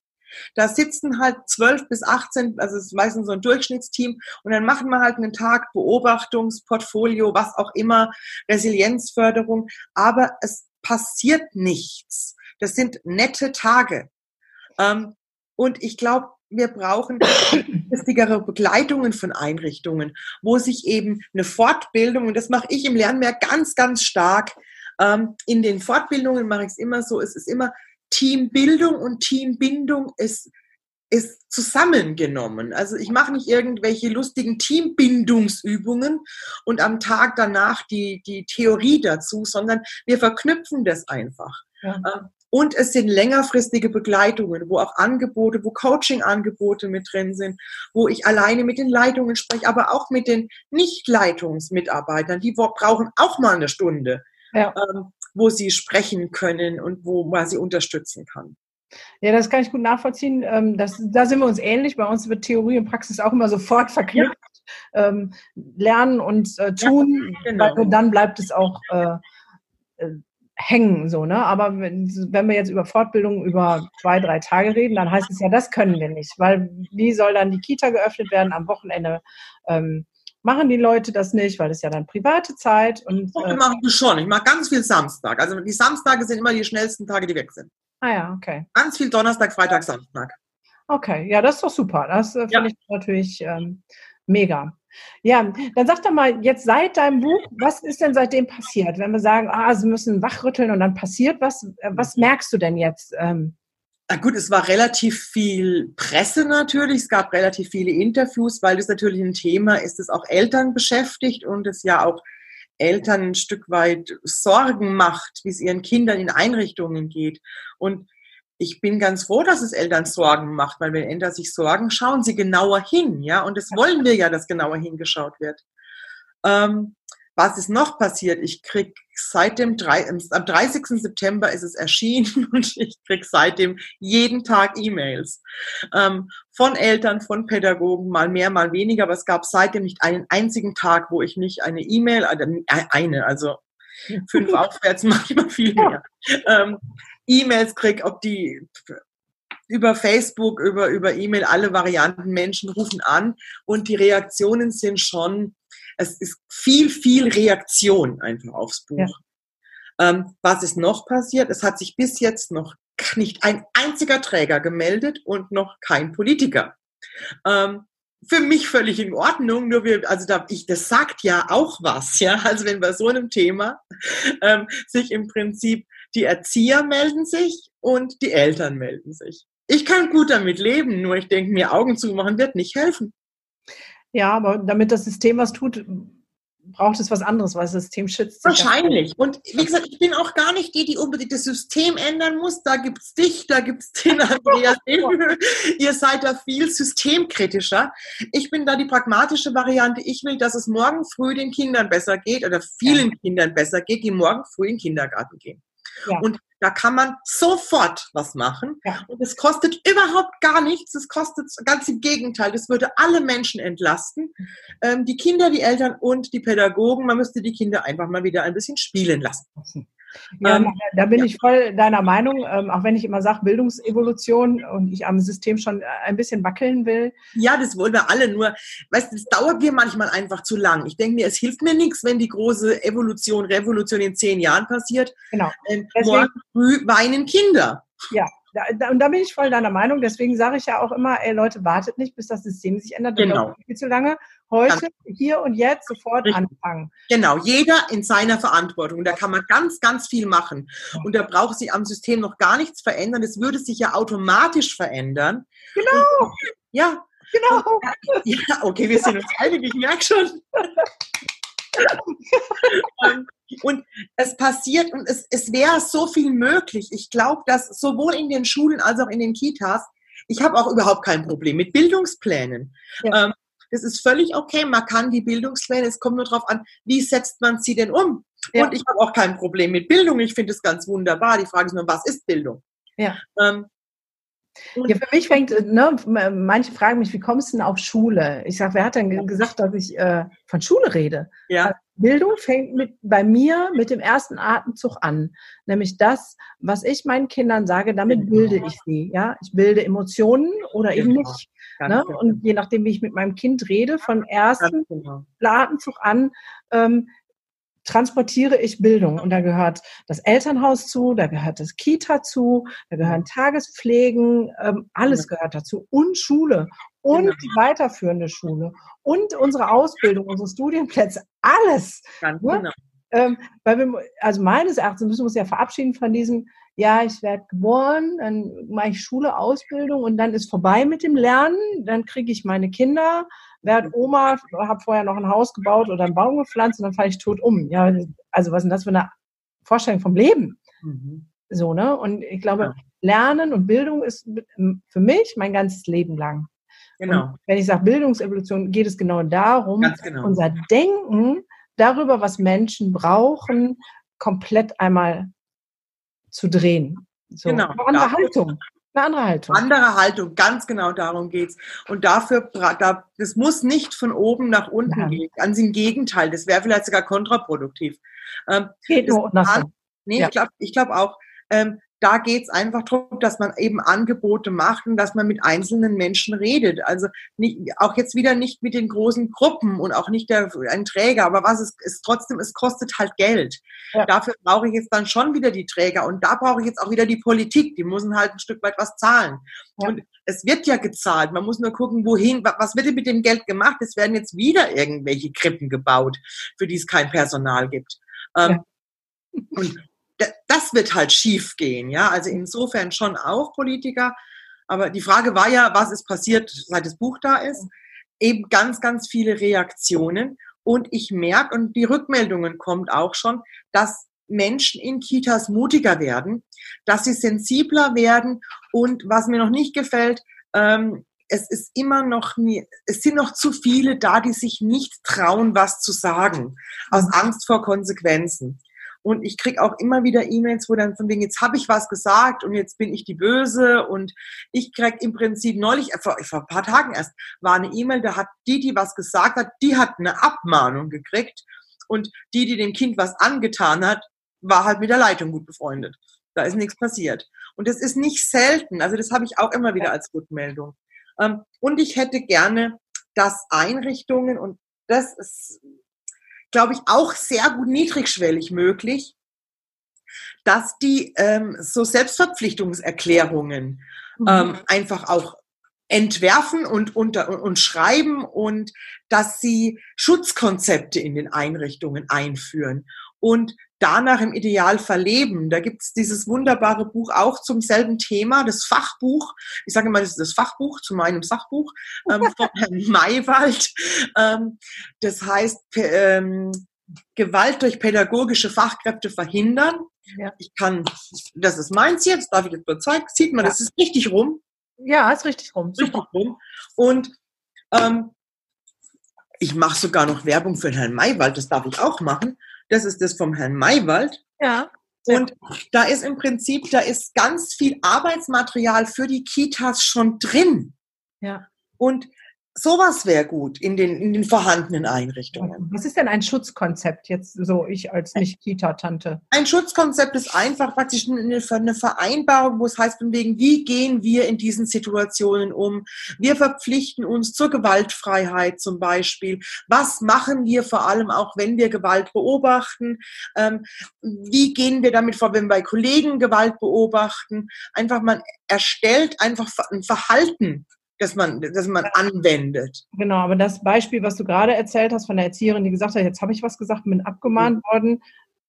Da sitzen halt zwölf bis 18, also es ist meistens so ein Durchschnittsteam und dann machen wir halt einen Tag Beobachtungsportfolio, was auch immer, Resilienzförderung, aber es passiert nichts. Das sind nette Tage. Ähm, und ich glaube, wir brauchen langfristigere Begleitungen von Einrichtungen, wo sich eben eine Fortbildung, und das mache ich im Lernmeer ganz, ganz stark, ähm, in den Fortbildungen mache ich es immer so, es ist immer Teambildung und Teambindung ist, ist zusammengenommen. Also ich mache nicht irgendwelche lustigen Teambindungsübungen und am Tag danach die, die Theorie dazu, sondern wir verknüpfen das einfach. Ja. Ähm, und es sind längerfristige Begleitungen, wo auch Angebote, wo Coaching-Angebote mit drin sind, wo ich alleine mit den Leitungen spreche, aber auch mit den Nicht-Leitungsmitarbeitern. Die brauchen auch mal eine Stunde. Ja. Ähm, wo sie sprechen können und wo man sie unterstützen kann. Ja, das kann ich gut nachvollziehen. Ähm, das, da sind wir uns ähnlich. Bei uns wird Theorie und Praxis auch immer sofort verknüpft. Ja. Ähm, lernen und äh, tun, ja, genau. dann bleibt es auch äh, äh, hängen. So, ne? Aber wenn, wenn wir jetzt über Fortbildung über zwei, drei Tage reden, dann heißt es ja, das können wir nicht. Weil wie soll dann die Kita geöffnet werden am Wochenende? Ähm, machen die Leute das nicht, weil es ja dann private Zeit und. Äh, machen wir schon. Ich mache ganz viel Samstag. Also die Samstage sind immer die schnellsten Tage, die weg sind. Ah ja, okay. Ganz viel Donnerstag, Freitag, Samstag. Okay, ja, das ist doch super. Das äh, finde ja. ich natürlich ähm, mega. Ja, dann sag doch mal jetzt seit deinem Buch, was ist denn seitdem passiert? Wenn wir sagen, ah, sie müssen wachrütteln und dann passiert was, äh, was merkst du denn jetzt? Ähm, gut, es war relativ viel Presse natürlich, es gab relativ viele Interviews, weil das natürlich ein Thema ist, das auch Eltern beschäftigt und es ja auch Eltern ein Stück weit Sorgen macht, wie es ihren Kindern in Einrichtungen geht. Und ich bin ganz froh, dass es Eltern Sorgen macht, weil wenn Eltern sich sorgen, schauen sie genauer hin, ja, und das wollen wir ja, dass genauer hingeschaut wird. Ähm, was ist noch passiert? Ich krieg seit dem am 30. September ist es erschienen und ich krieg seitdem jeden Tag E-Mails ähm, von Eltern, von Pädagogen, mal mehr, mal weniger, aber es gab seitdem nicht einen einzigen Tag, wo ich nicht eine E-Mail, äh, eine, also fünf aufwärts, manchmal viel mehr, ähm, E-Mails krieg, ob die über Facebook, über, über E-Mail, alle Varianten, Menschen rufen an und die Reaktionen sind schon es ist viel, viel Reaktion einfach aufs Buch. Ja. Ähm, was ist noch passiert? Es hat sich bis jetzt noch nicht ein einziger Träger gemeldet und noch kein Politiker. Ähm, für mich völlig in Ordnung, nur wir, also da, ich, das sagt ja auch was, ja. Also wenn bei so einem Thema ähm, sich im Prinzip die Erzieher melden sich und die Eltern melden sich. Ich kann gut damit leben, nur ich denke mir, Augen zumachen wird nicht helfen. Ja, aber damit das System was tut, braucht es was anderes, weil das System schützt. Wahrscheinlich. Und wie gesagt, ich bin auch gar nicht die, die unbedingt das System ändern muss. Da gibt es dich, da gibt es den Andreas. Ihr seid da viel systemkritischer. Ich bin da die pragmatische Variante. Ich will, dass es morgen früh den Kindern besser geht oder vielen ja. Kindern besser geht, die morgen früh in den Kindergarten gehen. Ja. Und da kann man sofort was machen. Ja. Und es kostet überhaupt gar nichts. Es kostet ganz im Gegenteil. Das würde alle Menschen entlasten. Ähm, die Kinder, die Eltern und die Pädagogen. Man müsste die Kinder einfach mal wieder ein bisschen spielen lassen. Ja, ähm, da bin ja. ich voll deiner Meinung, ähm, auch wenn ich immer sage Bildungsevolution und ich am System schon ein bisschen wackeln will. Ja, das wollen wir alle, nur, weißt du, das dauert mir manchmal einfach zu lang. Ich denke mir, es hilft mir nichts, wenn die große Evolution, Revolution in zehn Jahren passiert. Genau. Ähm, morgen früh weinen Kinder. Ja, da, da, und da bin ich voll deiner Meinung. Deswegen sage ich ja auch immer, ey Leute, wartet nicht, bis das System sich ändert. Genau. Viel zu lange. Heute, hier und jetzt sofort richtig. anfangen. Genau, jeder in seiner Verantwortung. Da kann man ganz, ganz viel machen. Und da braucht sich am System noch gar nichts verändern. Es würde sich ja automatisch verändern. Genau. Und, ja. Genau. Ja, okay, wir sind uns einig, ich merke schon. Ähm, und es passiert und es, es wäre so viel möglich. Ich glaube, dass sowohl in den Schulen als auch in den Kitas, ich habe auch überhaupt kein Problem mit Bildungsplänen. Ja. Ähm, Das ist völlig okay. Man kann die Bildungspläne, es kommt nur darauf an, wie setzt man sie denn um? Ja. Und ich habe auch kein Problem mit Bildung. Ich finde es ganz wunderbar. Die Frage ist nur, was ist Bildung? Ja. Ähm, ja, für mich fängt, ne, manche fragen mich, wie kommst du denn auf Schule? Ich sage, wer hat denn gesagt, dass ich äh, von Schule rede? Ja. Also Bildung fängt mit, bei mir mit dem ersten Atemzug an. Nämlich das, was ich meinen Kindern sage, damit genau. bilde ich sie. Ja, ich bilde Emotionen oder eben genau. nicht. Ne? Genau. Und je nachdem, wie ich mit meinem Kind rede, von ersten genau. Atemzug an, ähm, transportiere ich Bildung. Und da gehört das Elternhaus zu, da gehört das Kita zu, da gehören Tagespflegen, ähm, alles gehört dazu. Und Schule und genau. die weiterführende Schule und unsere Ausbildung, unsere Studienplätze, alles. Ganz ne? genau. Ähm, weil wir, also meines Erachtens müssen wir uns ja verabschieden von diesem, ja, ich werde geboren, dann mache ich Schule, Ausbildung und dann ist vorbei mit dem Lernen, dann kriege ich meine Kinder, werde Oma, habe vorher noch ein Haus gebaut oder einen Baum gepflanzt und dann falle ich tot um. Ja, also was ist denn das für eine Vorstellung vom Leben? Mhm. So, ne? Und ich glaube, ja. Lernen und Bildung ist für mich mein ganzes Leben lang. Genau. Und wenn ich sage Bildungsevolution, geht es genau darum, genau. unser Denken darüber, was Menschen brauchen, komplett einmal zu drehen. So. Genau. Eine andere Haltung. Eine andere Haltung. Andere Haltung, ganz genau darum geht es. Und dafür, das muss nicht von oben nach unten Nein. gehen. Ganz im Gegenteil, das wäre vielleicht sogar kontraproduktiv. Ähm, geht nur andersrum. Nee, ja. ich glaube ich glaub auch, ähm, da geht es einfach darum, dass man eben Angebote macht und dass man mit einzelnen Menschen redet. Also nicht, auch jetzt wieder nicht mit den großen Gruppen und auch nicht der, ein Träger, aber was ist, ist trotzdem, es kostet halt Geld. Ja. Dafür brauche ich jetzt dann schon wieder die Träger und da brauche ich jetzt auch wieder die Politik, die müssen halt ein Stück weit was zahlen. Ja. Und es wird ja gezahlt, man muss nur gucken, wohin, was wird denn mit dem Geld gemacht? Es werden jetzt wieder irgendwelche Krippen gebaut, für die es kein Personal gibt. Ähm, ja. Und das wird halt schief gehen, ja. Also insofern schon auch Politiker. Aber die Frage war ja, was ist passiert, seit das Buch da ist? Eben ganz, ganz viele Reaktionen. Und ich merke, und die Rückmeldungen kommt auch schon, dass Menschen in Kitas mutiger werden, dass sie sensibler werden. Und was mir noch nicht gefällt, ähm, es ist immer noch nie, es sind noch zu viele da, die sich nicht trauen, was zu sagen, aus Angst vor Konsequenzen. Und ich kriege auch immer wieder E-Mails, wo dann von wegen, jetzt habe ich was gesagt und jetzt bin ich die Böse. Und ich kriege im Prinzip neulich, vor, vor ein paar Tagen erst, war eine E-Mail, da hat die, die was gesagt hat, die hat eine Abmahnung gekriegt. Und die, die dem Kind was angetan hat, war halt mit der Leitung gut befreundet. Da ist nichts passiert. Und das ist nicht selten. Also das habe ich auch immer wieder als Rückmeldung. Ähm, und ich hätte gerne, dass Einrichtungen, und das ist glaube ich, auch sehr gut niedrigschwellig möglich, dass die ähm, so Selbstverpflichtungserklärungen mhm. ähm, einfach auch entwerfen und, unter, und, und schreiben und dass sie Schutzkonzepte in den Einrichtungen einführen und danach im Idealfall leben. Da gibt's dieses wunderbare Buch auch zum selben Thema, das Fachbuch. Ich sage mal, das ist das Fachbuch zu meinem Sachbuch ähm, von Herrn Maywald. Ähm, das heißt, ähm, Gewalt durch pädagogische Fachkräfte verhindern. Ja. Ich kann, das ist meins jetzt, darf ich jetzt mal zeigen, sieht man, ja. das ist richtig rum. Ja, ist richtig rum. Richtig Super. rum. Und ähm, ich mache sogar noch Werbung für Herrn Maywald, das darf ich auch machen. Das ist das vom Herrn Maywald. Ja. Und da ist im Prinzip, da ist ganz viel Arbeitsmaterial für die Kitas schon drin. Ja. Und Sowas wäre gut in den, in den vorhandenen Einrichtungen. Was ist denn ein Schutzkonzept jetzt so, ich als Nicht-Kita-Tante? Ein Schutzkonzept ist einfach praktisch eine, eine Vereinbarung, wo es heißt, von wegen, wie gehen wir in diesen Situationen um? Wir verpflichten uns zur Gewaltfreiheit zum Beispiel. Was machen wir vor allem auch, wenn wir Gewalt beobachten? Ähm, wie gehen wir damit vor, wenn wir bei Kollegen Gewalt beobachten? Einfach, man erstellt einfach ein Verhalten dass man, dass man anwendet. Genau, aber das Beispiel, was du gerade erzählt hast von der Erzieherin, die gesagt hat, jetzt habe ich was gesagt, bin abgemahnt mhm. worden.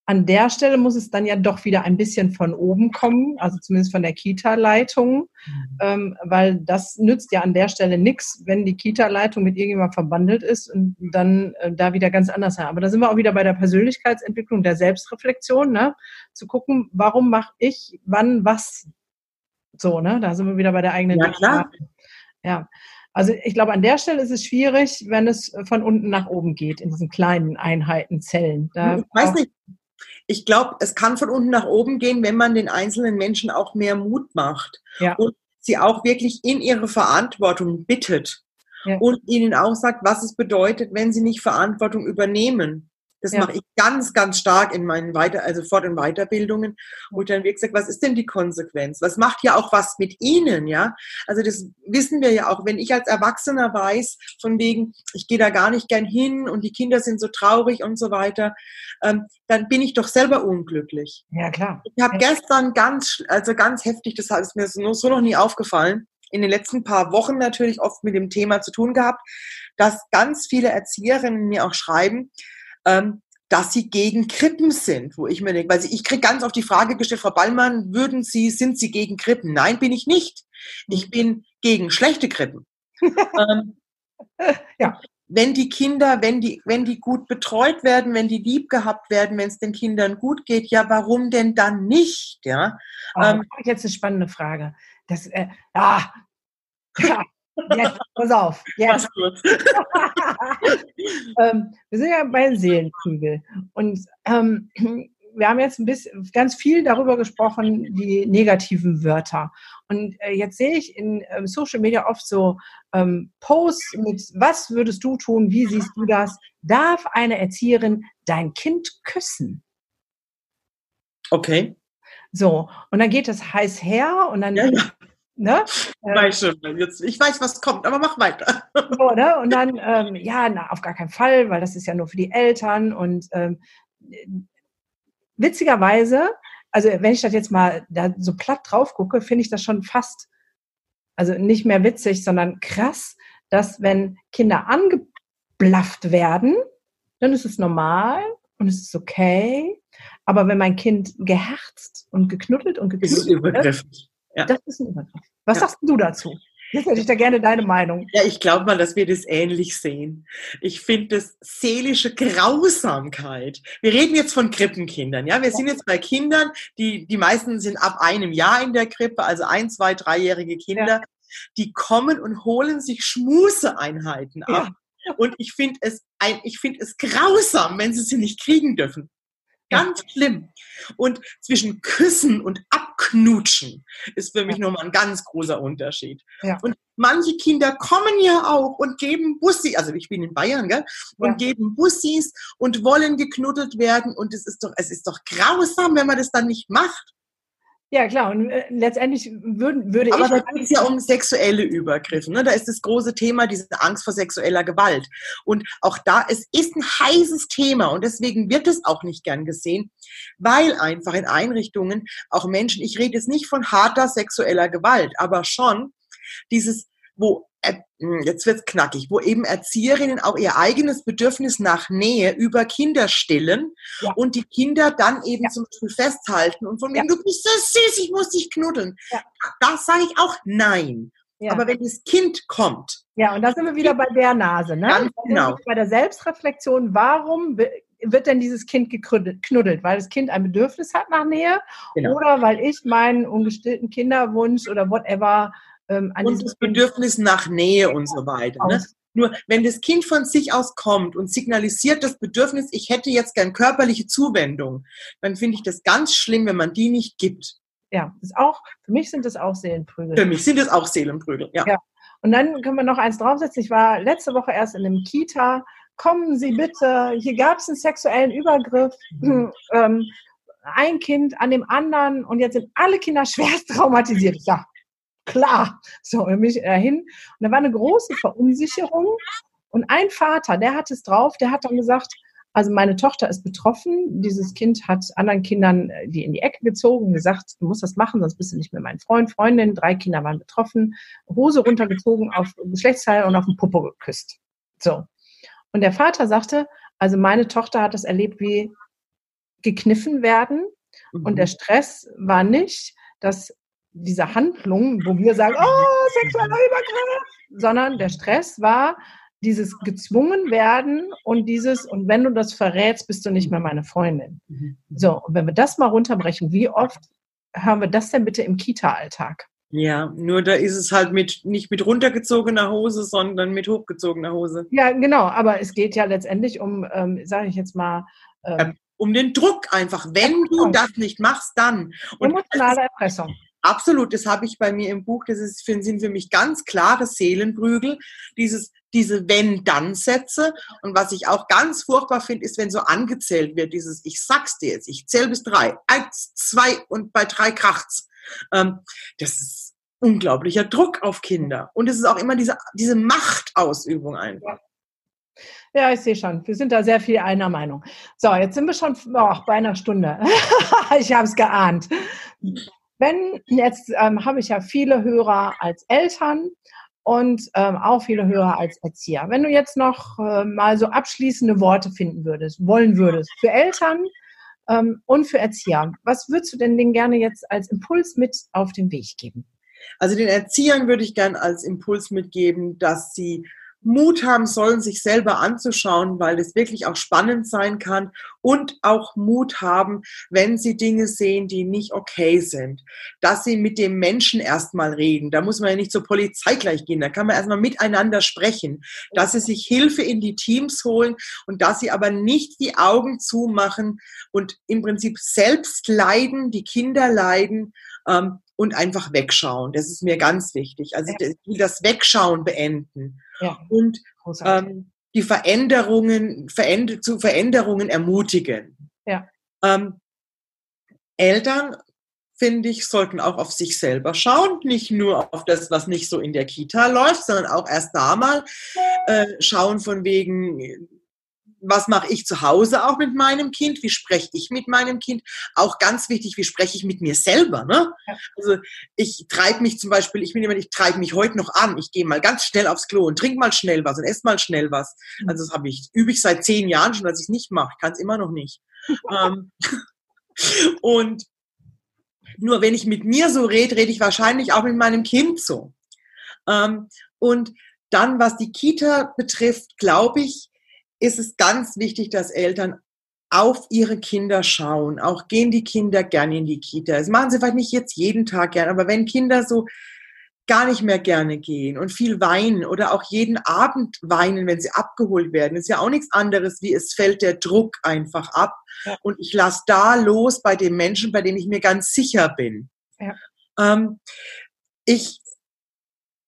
An der Stelle muss es dann ja doch wieder ein bisschen von oben kommen, also zumindest von der Kita-Leitung, mhm. ähm, weil das nützt ja an der Stelle nichts, wenn die Kita-Leitung mit irgendjemandem verbandelt ist und dann äh, da wieder ganz anders sein. Aber da sind wir auch wieder bei der Persönlichkeitsentwicklung, der Selbstreflexion, ne? zu gucken, warum mache ich wann was so, ne? Da sind wir wieder bei der eigenen ja, klar. Ja. Also ich glaube, an der Stelle ist es schwierig, wenn es von unten nach oben geht, in diesen kleinen Einheiten, Zellen. Da ich weiß nicht. Ich glaube, es kann von unten nach oben gehen, wenn man den einzelnen Menschen auch mehr Mut macht ja. und sie auch wirklich in ihre Verantwortung bittet ja. und ihnen auch sagt, was es bedeutet, wenn sie nicht Verantwortung übernehmen. Das ja. mache ich ganz, ganz stark in meinen Weiter, also Fort- und Weiterbildungen, wo ich dann wirklich sage, was ist denn die Konsequenz? Was macht ja auch was mit Ihnen, ja? Also das wissen wir ja auch, wenn ich als Erwachsener weiß, von wegen, ich gehe da gar nicht gern hin und die Kinder sind so traurig und so weiter, ähm, dann bin ich doch selber unglücklich. Ja, klar. Ich habe gestern ganz, also ganz heftig, das ist mir so, so noch nie aufgefallen, in den letzten paar Wochen natürlich oft mit dem Thema zu tun gehabt, dass ganz viele Erzieherinnen mir auch schreiben, ähm, dass sie gegen Krippen sind, wo ich mir denke, weil ich kriege ganz oft die Frage gestellt, Frau Ballmann, würden Sie, sind Sie gegen Krippen? Nein, bin ich nicht. Ich bin gegen schlechte Krippen. ähm, ja. Wenn die Kinder, wenn die, wenn die gut betreut werden, wenn die lieb gehabt werden, wenn es den Kindern gut geht, ja, warum denn dann nicht? Ja. Oh, ähm, jetzt eine spannende Frage. Das, äh, ah, ja, Jetzt, pass auf. Jetzt. ähm, wir sind ja bei Seelenprügel. Und ähm, wir haben jetzt ein bisschen ganz viel darüber gesprochen, die negativen Wörter. Und äh, jetzt sehe ich in ähm, Social Media oft so ähm, Posts mit, was würdest du tun, wie siehst du das? Darf eine Erzieherin dein Kind küssen? Okay. So, und dann geht das heiß her und dann ja, ja. Ne? Ich weiß schon, jetzt, ich weiß, was kommt, aber mach weiter. So, ne? Und dann, ähm, ja, na, auf gar keinen Fall, weil das ist ja nur für die Eltern. Und ähm, witzigerweise, also wenn ich das jetzt mal da so platt drauf gucke, finde ich das schon fast, also nicht mehr witzig, sondern krass, dass wenn Kinder angeblafft werden, dann ist es normal und es ist okay. Aber wenn mein Kind geherzt und geknuddelt und geknuddelt wird, ja. Das ist ein Übergriff. Was ja. sagst du dazu? Jetzt hätte ich da gerne deine Meinung. Ja, ich glaube mal, dass wir das ähnlich sehen. Ich finde das seelische Grausamkeit. Wir reden jetzt von Krippenkindern, ja. Wir sind jetzt bei Kindern, die, die meisten sind ab einem Jahr in der Krippe, also ein, zwei, dreijährige Kinder, ja. die kommen und holen sich Schmuseeinheiten ab. Ja. Und ich finde es, ein, ich finde es grausam, wenn sie sie nicht kriegen dürfen. Ganz schlimm. Und zwischen Küssen und Abknutschen ist für mich ja. nochmal ein ganz großer Unterschied. Ja. Und manche Kinder kommen ja auch und geben Bussi, also ich bin in Bayern, gell, und ja. geben Bussis und wollen geknuddelt werden. Und es ist doch, es ist doch grausam, wenn man das dann nicht macht. Ja, klar. Und äh, letztendlich würden, würde Aber ich. Aber da geht es ja um sexuelle Übergriffe. Ne? Da ist das große Thema, diese Angst vor sexueller Gewalt. Und auch da, es ist ein heißes Thema und deswegen wird es auch nicht gern gesehen, weil einfach in Einrichtungen auch Menschen, ich rede jetzt nicht von harter sexueller Gewalt, aber schon dieses wo hm, jetzt wird's knackig, wo eben Erzieherinnen auch ihr eigenes Bedürfnis nach Nähe über Kinder stillen ja. und die Kinder dann eben ja. zum Beispiel festhalten und von mir, ja. du bist so süß, ich muss dich knuddeln. Ja. Das sage ich auch nein. Aber wenn das Kind kommt. Ja, und da sind wir wieder bei der Nase, ne? Ganz genau. Bei der Selbstreflexion, warum wird denn dieses Kind geknuddelt? Weil das Kind ein Bedürfnis hat nach Nähe genau. oder weil ich meinen ungestillten Kinderwunsch oder whatever ähm, und das Bedürfnis nach Nähe und so weiter. Ne? Nur wenn das Kind von sich aus kommt und signalisiert das Bedürfnis, ich hätte jetzt gern körperliche Zuwendung, dann finde ich das ganz schlimm, wenn man die nicht gibt. Ja, ist auch, für mich sind das auch Seelenprügel. Für mich sind es auch Seelenprügel, ja. ja. Und dann können wir noch eins draufsetzen. Ich war letzte Woche erst in einem Kita. Kommen Sie bitte, hier gab es einen sexuellen Übergriff. Mhm. Ähm, ein Kind an dem anderen und jetzt sind alle Kinder schwerst traumatisiert. Ich sage, klar. So, und mich dahin. Und da war eine große Verunsicherung. Und ein Vater, der hat es drauf, der hat dann gesagt, also meine Tochter ist betroffen. Dieses Kind hat anderen Kindern äh, die in die Ecke gezogen, gesagt, du musst das machen, sonst bist du nicht mehr mein Freund, Freundin. Drei Kinder waren betroffen, Hose runtergezogen, auf Geschlechtsteil und auf den Popo geküsst. So. Und der Vater sagte, also meine Tochter hat das erlebt wie gekniffen werden. Mhm. Und der Stress war nicht, dass diese Handlung, wo wir sagen, oh, sexueller Übergriff, sondern der Stress war dieses gezwungen werden und dieses, und wenn du das verrätst, bist du nicht mehr meine Freundin. Mhm. So, und wenn wir das mal runterbrechen, wie oft hören wir das denn bitte im Kita-Alltag? Ja, nur da ist es halt mit, nicht mit runtergezogener Hose, sondern mit hochgezogener Hose. Ja, genau, aber es geht ja letztendlich um, ähm, sage ich jetzt mal, ähm, um den Druck einfach. Wenn du das nicht machst, dann. Und emotionale Erpressung. Absolut, das habe ich bei mir im Buch. Das ist, sind für mich ganz klare Seelenprügel. Dieses, diese Wenn-Dann-Sätze. Und was ich auch ganz furchtbar finde, ist, wenn so angezählt wird, dieses Ich sag's dir jetzt, ich zähle bis drei, eins, zwei und bei drei kracht's. Ähm, das ist unglaublicher Druck auf Kinder. Und es ist auch immer diese, diese Machtausübung einfach. Ja, ich sehe schon. Wir sind da sehr viel einer Meinung. So, jetzt sind wir schon oh, bei einer Stunde. ich habe es geahnt. Wenn jetzt ähm, habe ich ja viele Hörer als Eltern und ähm, auch viele Hörer als Erzieher. Wenn du jetzt noch äh, mal so abschließende Worte finden würdest, wollen würdest für Eltern ähm, und für Erzieher, was würdest du denn denen gerne jetzt als Impuls mit auf den Weg geben? Also den Erziehern würde ich gerne als Impuls mitgeben, dass sie Mut haben sollen, sich selber anzuschauen, weil es wirklich auch spannend sein kann und auch Mut haben, wenn sie Dinge sehen, die nicht okay sind, dass sie mit dem Menschen erstmal reden. Da muss man ja nicht zur Polizei gleich gehen, da kann man erstmal miteinander sprechen, dass sie sich Hilfe in die Teams holen und dass sie aber nicht die Augen zumachen und im Prinzip selbst leiden, die Kinder leiden ähm, und einfach wegschauen. Das ist mir ganz wichtig. Also das Wegschauen beenden. Ja. Und ähm, die Veränderungen, veränder zu Veränderungen ermutigen. Ja. Ähm, Eltern, finde ich, sollten auch auf sich selber schauen, nicht nur auf das, was nicht so in der Kita läuft, sondern auch erst da mal äh, schauen von wegen, was mache ich zu Hause auch mit meinem Kind? Wie spreche ich mit meinem Kind? Auch ganz wichtig, wie spreche ich mit mir selber? Ne? Also ich treibe mich zum Beispiel, ich bin jemand, ich treibe mich heute noch an. Ich gehe mal ganz schnell aufs Klo und trinke mal schnell was und esse mal schnell was. Mhm. Also das habe ich, übe ich seit zehn Jahren schon, dass ich es nicht mache. Ich kann es immer noch nicht. Ähm, und nur wenn ich mit mir so rede, rede ich wahrscheinlich auch mit meinem Kind so. Ähm, und dann, was die Kita betrifft, glaube ich, ist es ganz wichtig, dass Eltern auf ihre Kinder schauen. Auch gehen die Kinder gerne in die Kita. Das machen sie vielleicht nicht jetzt jeden Tag gern, aber wenn Kinder so gar nicht mehr gerne gehen und viel weinen oder auch jeden Abend weinen, wenn sie abgeholt werden, ist ja auch nichts anderes, wie es fällt der Druck einfach ab. Ja. Und ich lasse da los bei dem Menschen, bei dem ich mir ganz sicher bin. Ja. Ähm, ich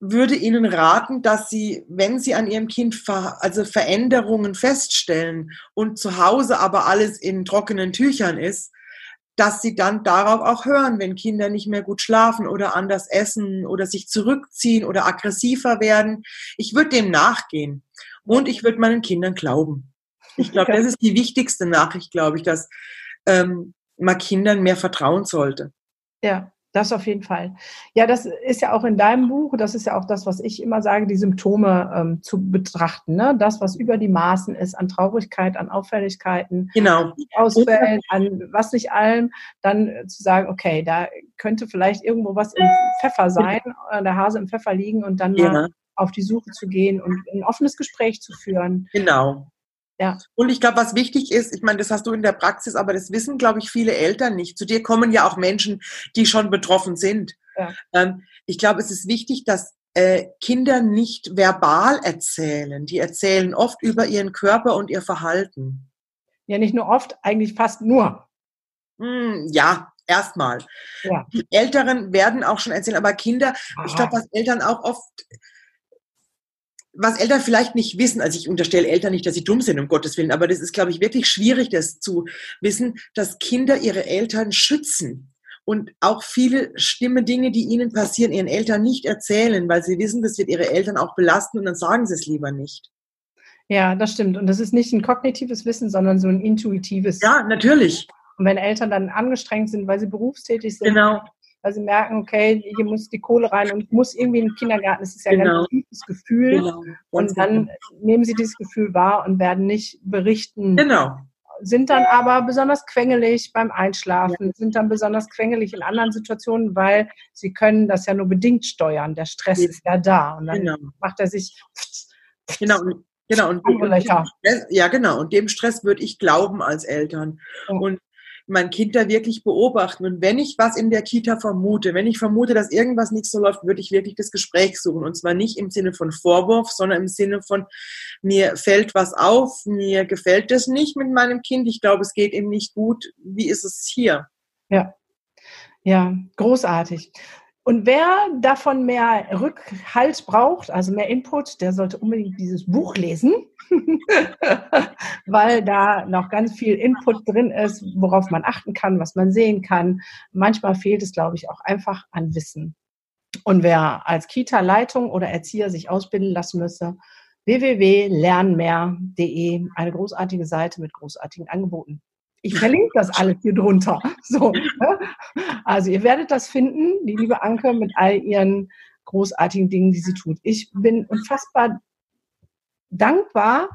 würde Ihnen raten, dass Sie, wenn Sie an Ihrem Kind ver also Veränderungen feststellen und zu Hause aber alles in trockenen Tüchern ist, dass Sie dann darauf auch hören, wenn Kinder nicht mehr gut schlafen oder anders essen oder sich zurückziehen oder aggressiver werden. Ich würde dem nachgehen und ich würde meinen Kindern glauben. Ich glaube, das ist die wichtigste Nachricht, glaube ich, dass ähm, man Kindern mehr vertrauen sollte. Ja, das auf jeden Fall. Ja, das ist ja auch in deinem Buch, das ist ja auch das, was ich immer sage, die Symptome ähm, zu betrachten. Ne? Das, was über die Maßen ist, an Traurigkeit, an Auffälligkeiten, genau. Ausfällen, an was nicht allem, dann äh, zu sagen, okay, da könnte vielleicht irgendwo was im Pfeffer sein, äh, der Hase im Pfeffer liegen und dann ja. mal auf die Suche zu gehen und ein offenes Gespräch zu führen. Genau. Ja. Und ich glaube, was wichtig ist, ich meine, das hast du in der Praxis, aber das wissen, glaube ich, viele Eltern nicht. Zu dir kommen ja auch Menschen, die schon betroffen sind. Ja. Ähm, ich glaube, es ist wichtig, dass äh, Kinder nicht verbal erzählen. Die erzählen oft über ihren Körper und ihr Verhalten. Ja, nicht nur oft, eigentlich fast nur. Mm, ja, erstmal. Ja. Die Älteren werden auch schon erzählen, aber Kinder, Aha. ich glaube, was Eltern auch oft was Eltern vielleicht nicht wissen, also ich unterstelle Eltern nicht, dass sie dumm sind, um Gottes Willen, aber das ist, glaube ich, wirklich schwierig, das zu wissen, dass Kinder ihre Eltern schützen und auch viele schlimme Dinge, die ihnen passieren, ihren Eltern nicht erzählen, weil sie wissen, das wird ihre Eltern auch belasten und dann sagen sie es lieber nicht. Ja, das stimmt. Und das ist nicht ein kognitives Wissen, sondern so ein intuitives. Ja, natürlich. Und wenn Eltern dann angestrengt sind, weil sie berufstätig sind, genau weil sie merken, okay, hier muss die Kohle rein und ich muss irgendwie in den Kindergarten. Das ist ja genau. ein ganz tiefes Gefühl. Genau. Und dann genau. nehmen sie dieses Gefühl wahr und werden nicht berichten. Genau. Sind dann aber besonders quengelig beim Einschlafen, ja. sind dann besonders quengelig in anderen Situationen, weil sie können das ja nur bedingt steuern. Der Stress ja. ist ja da. Und dann genau. macht er sich. Genau. Genau, und, und, Stress, ja, genau. Und dem Stress würde ich glauben als Eltern. Und mein Kind da wirklich beobachten. Und wenn ich was in der Kita vermute, wenn ich vermute, dass irgendwas nicht so läuft, würde ich wirklich das Gespräch suchen. Und zwar nicht im Sinne von Vorwurf, sondern im Sinne von, mir fällt was auf, mir gefällt das nicht mit meinem Kind, ich glaube, es geht ihm nicht gut. Wie ist es hier? Ja. Ja, großartig. Und wer davon mehr Rückhalt braucht, also mehr Input, der sollte unbedingt dieses Buch lesen, weil da noch ganz viel Input drin ist, worauf man achten kann, was man sehen kann. Manchmal fehlt es, glaube ich, auch einfach an Wissen. Und wer als Kita-Leitung oder Erzieher sich ausbilden lassen müsse, www.lernmehr.de, eine großartige Seite mit großartigen Angeboten. Ich verlinke das alles hier drunter. So, ne? Also ihr werdet das finden, die liebe Anke, mit all ihren großartigen Dingen, die sie tut. Ich bin unfassbar dankbar,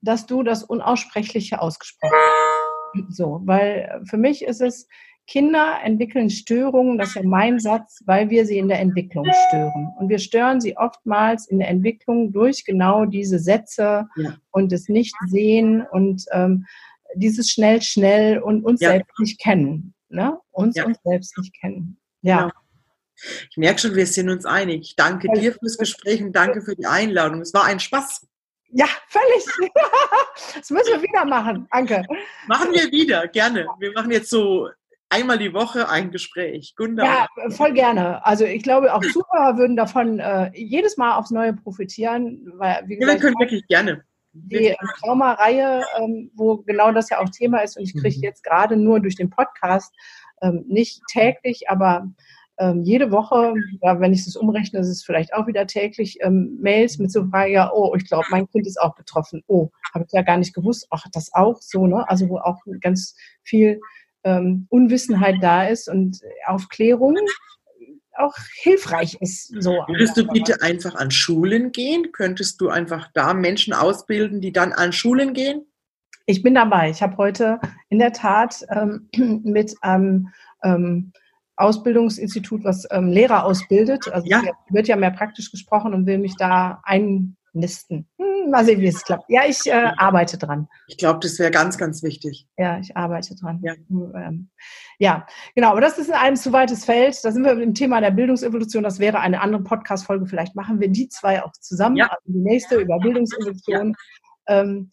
dass du das Unaussprechliche ausgesprochen hast. So, weil für mich ist es, Kinder entwickeln Störungen, das ist ja mein Satz, weil wir sie in der Entwicklung stören. Und wir stören sie oftmals in der Entwicklung durch genau diese Sätze ja. und das Nicht-Sehen und ähm, dieses schnell, schnell und uns ja. selbst nicht kennen. Ne? Uns ja. uns selbst nicht kennen. Ja. Genau. Ich merke schon, wir sind uns einig. Ich danke dir fürs Gespräch und danke für die Einladung. Es war ein Spaß. Ja, völlig. Das müssen wir wieder machen. Danke. Machen wir wieder, gerne. Wir machen jetzt so einmal die Woche ein Gespräch. Gunda. Ja, voll gerne. Also ich glaube, auch Zuhörer würden davon äh, jedes Mal aufs Neue profitieren. Weil, wie gesagt, ja, wir können wirklich gerne die Trauma-Reihe, ähm, wo genau das ja auch Thema ist. Und ich kriege mhm. jetzt gerade nur durch den Podcast, ähm, nicht täglich, aber ähm, jede Woche, ja, wenn ich es umrechne, ist es vielleicht auch wieder täglich, ähm, Mails mit so Frage, ja, oh, ich glaube, mein Kind ist auch betroffen. Oh, habe ich ja gar nicht gewusst. Ach, das auch so, ne? Also wo auch ganz viel ähm, Unwissenheit da ist und Aufklärung auch hilfreich ist. So Würdest du bitte einfach an Schulen gehen? Könntest du einfach da Menschen ausbilden, die dann an Schulen gehen? Ich bin dabei. Ich habe heute in der Tat ähm, mit einem ähm, Ausbildungsinstitut, was ähm, Lehrer ausbildet, also ja. wird ja mehr praktisch gesprochen und will mich da einnisten. Hm, mal sehen, wie es klappt. Ja, ich äh, arbeite dran. Ich glaube, das wäre ganz, ganz wichtig. Ja, ich arbeite dran. Ja. Ähm, ja, genau. Aber das ist ein zu weites Feld. Da sind wir im Thema der Bildungsevolution. Das wäre eine andere Podcast-Folge. Vielleicht machen wir die zwei auch zusammen. Ja. Also die nächste über Bildungsevolution. Ja. Ähm,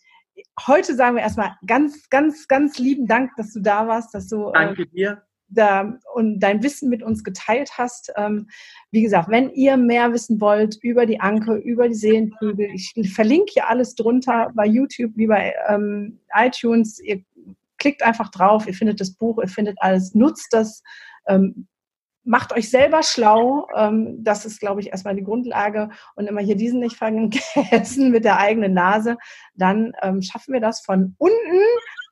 heute sagen wir erstmal ganz, ganz, ganz lieben Dank, dass du da warst, dass du. Äh, Danke dir da, und dein Wissen mit uns geteilt hast. Ähm, wie gesagt, wenn ihr mehr wissen wollt über die Anke, über die Seelenprügel, ich verlinke hier alles drunter bei YouTube wie bei ähm, iTunes. Ihr klickt einfach drauf, ihr findet das Buch, ihr findet alles, nutzt das. Ähm, macht euch selber schlau. Ähm, das ist, glaube ich, erstmal die Grundlage. Und immer hier diesen nicht vergessen mit der eigenen Nase. Dann ähm, schaffen wir das von unten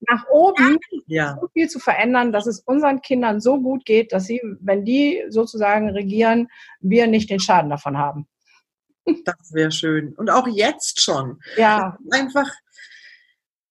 nach oben ja. so viel zu verändern, dass es unseren Kindern so gut geht, dass sie, wenn die sozusagen regieren, wir nicht den Schaden davon haben. Das wäre schön. Und auch jetzt schon. Ja. Einfach,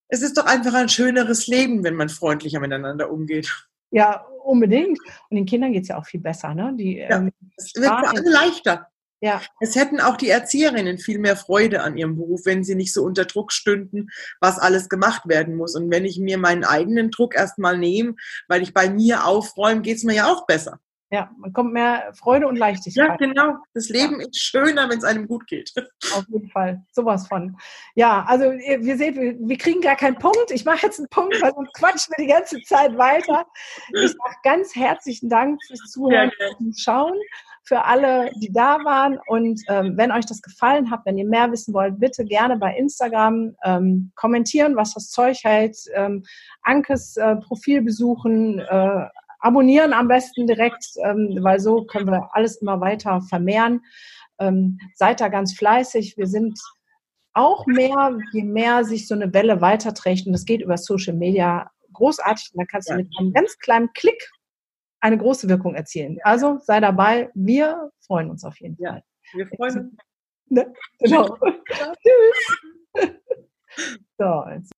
es ist doch einfach ein schöneres Leben, wenn man freundlicher miteinander umgeht. Ja, unbedingt. Und den Kindern geht es ja auch viel besser. Ne? Die, ja, ähm, es wird für alle leichter. Ja. Es hätten auch die Erzieherinnen viel mehr Freude an ihrem Beruf, wenn sie nicht so unter Druck stünden, was alles gemacht werden muss. Und wenn ich mir meinen eigenen Druck erstmal nehme, weil ich bei mir aufräume, geht es mir ja auch besser. Ja, man kommt mehr Freude und Leichtigkeit. Ja, genau. Das Leben ja. ist schöner, wenn es einem gut geht. Auf jeden Fall. Sowas von. Ja, also wir sehen, wir, wir kriegen gar keinen Punkt. Ich mache jetzt einen Punkt, weil sonst quatschen wir die ganze Zeit weiter. Ich sage ganz herzlichen Dank fürs Zuhören und Schauen für alle, die da waren. Und ähm, wenn euch das gefallen hat, wenn ihr mehr wissen wollt, bitte gerne bei Instagram ähm, kommentieren, was das Zeug hält. Ähm, Ankes äh, Profil besuchen, äh, abonnieren am besten direkt, ähm, weil so können wir alles immer weiter vermehren. Ähm, seid da ganz fleißig. Wir sind auch mehr, je mehr sich so eine Welle weiterträgt, und das geht über Social Media großartig, und da kannst du mit einem ganz kleinen Klick eine große Wirkung erzielen. Also sei dabei. Wir freuen uns auf jeden Fall. Ja, wir freuen uns. Ne? Genau. Tschüss. so, jetzt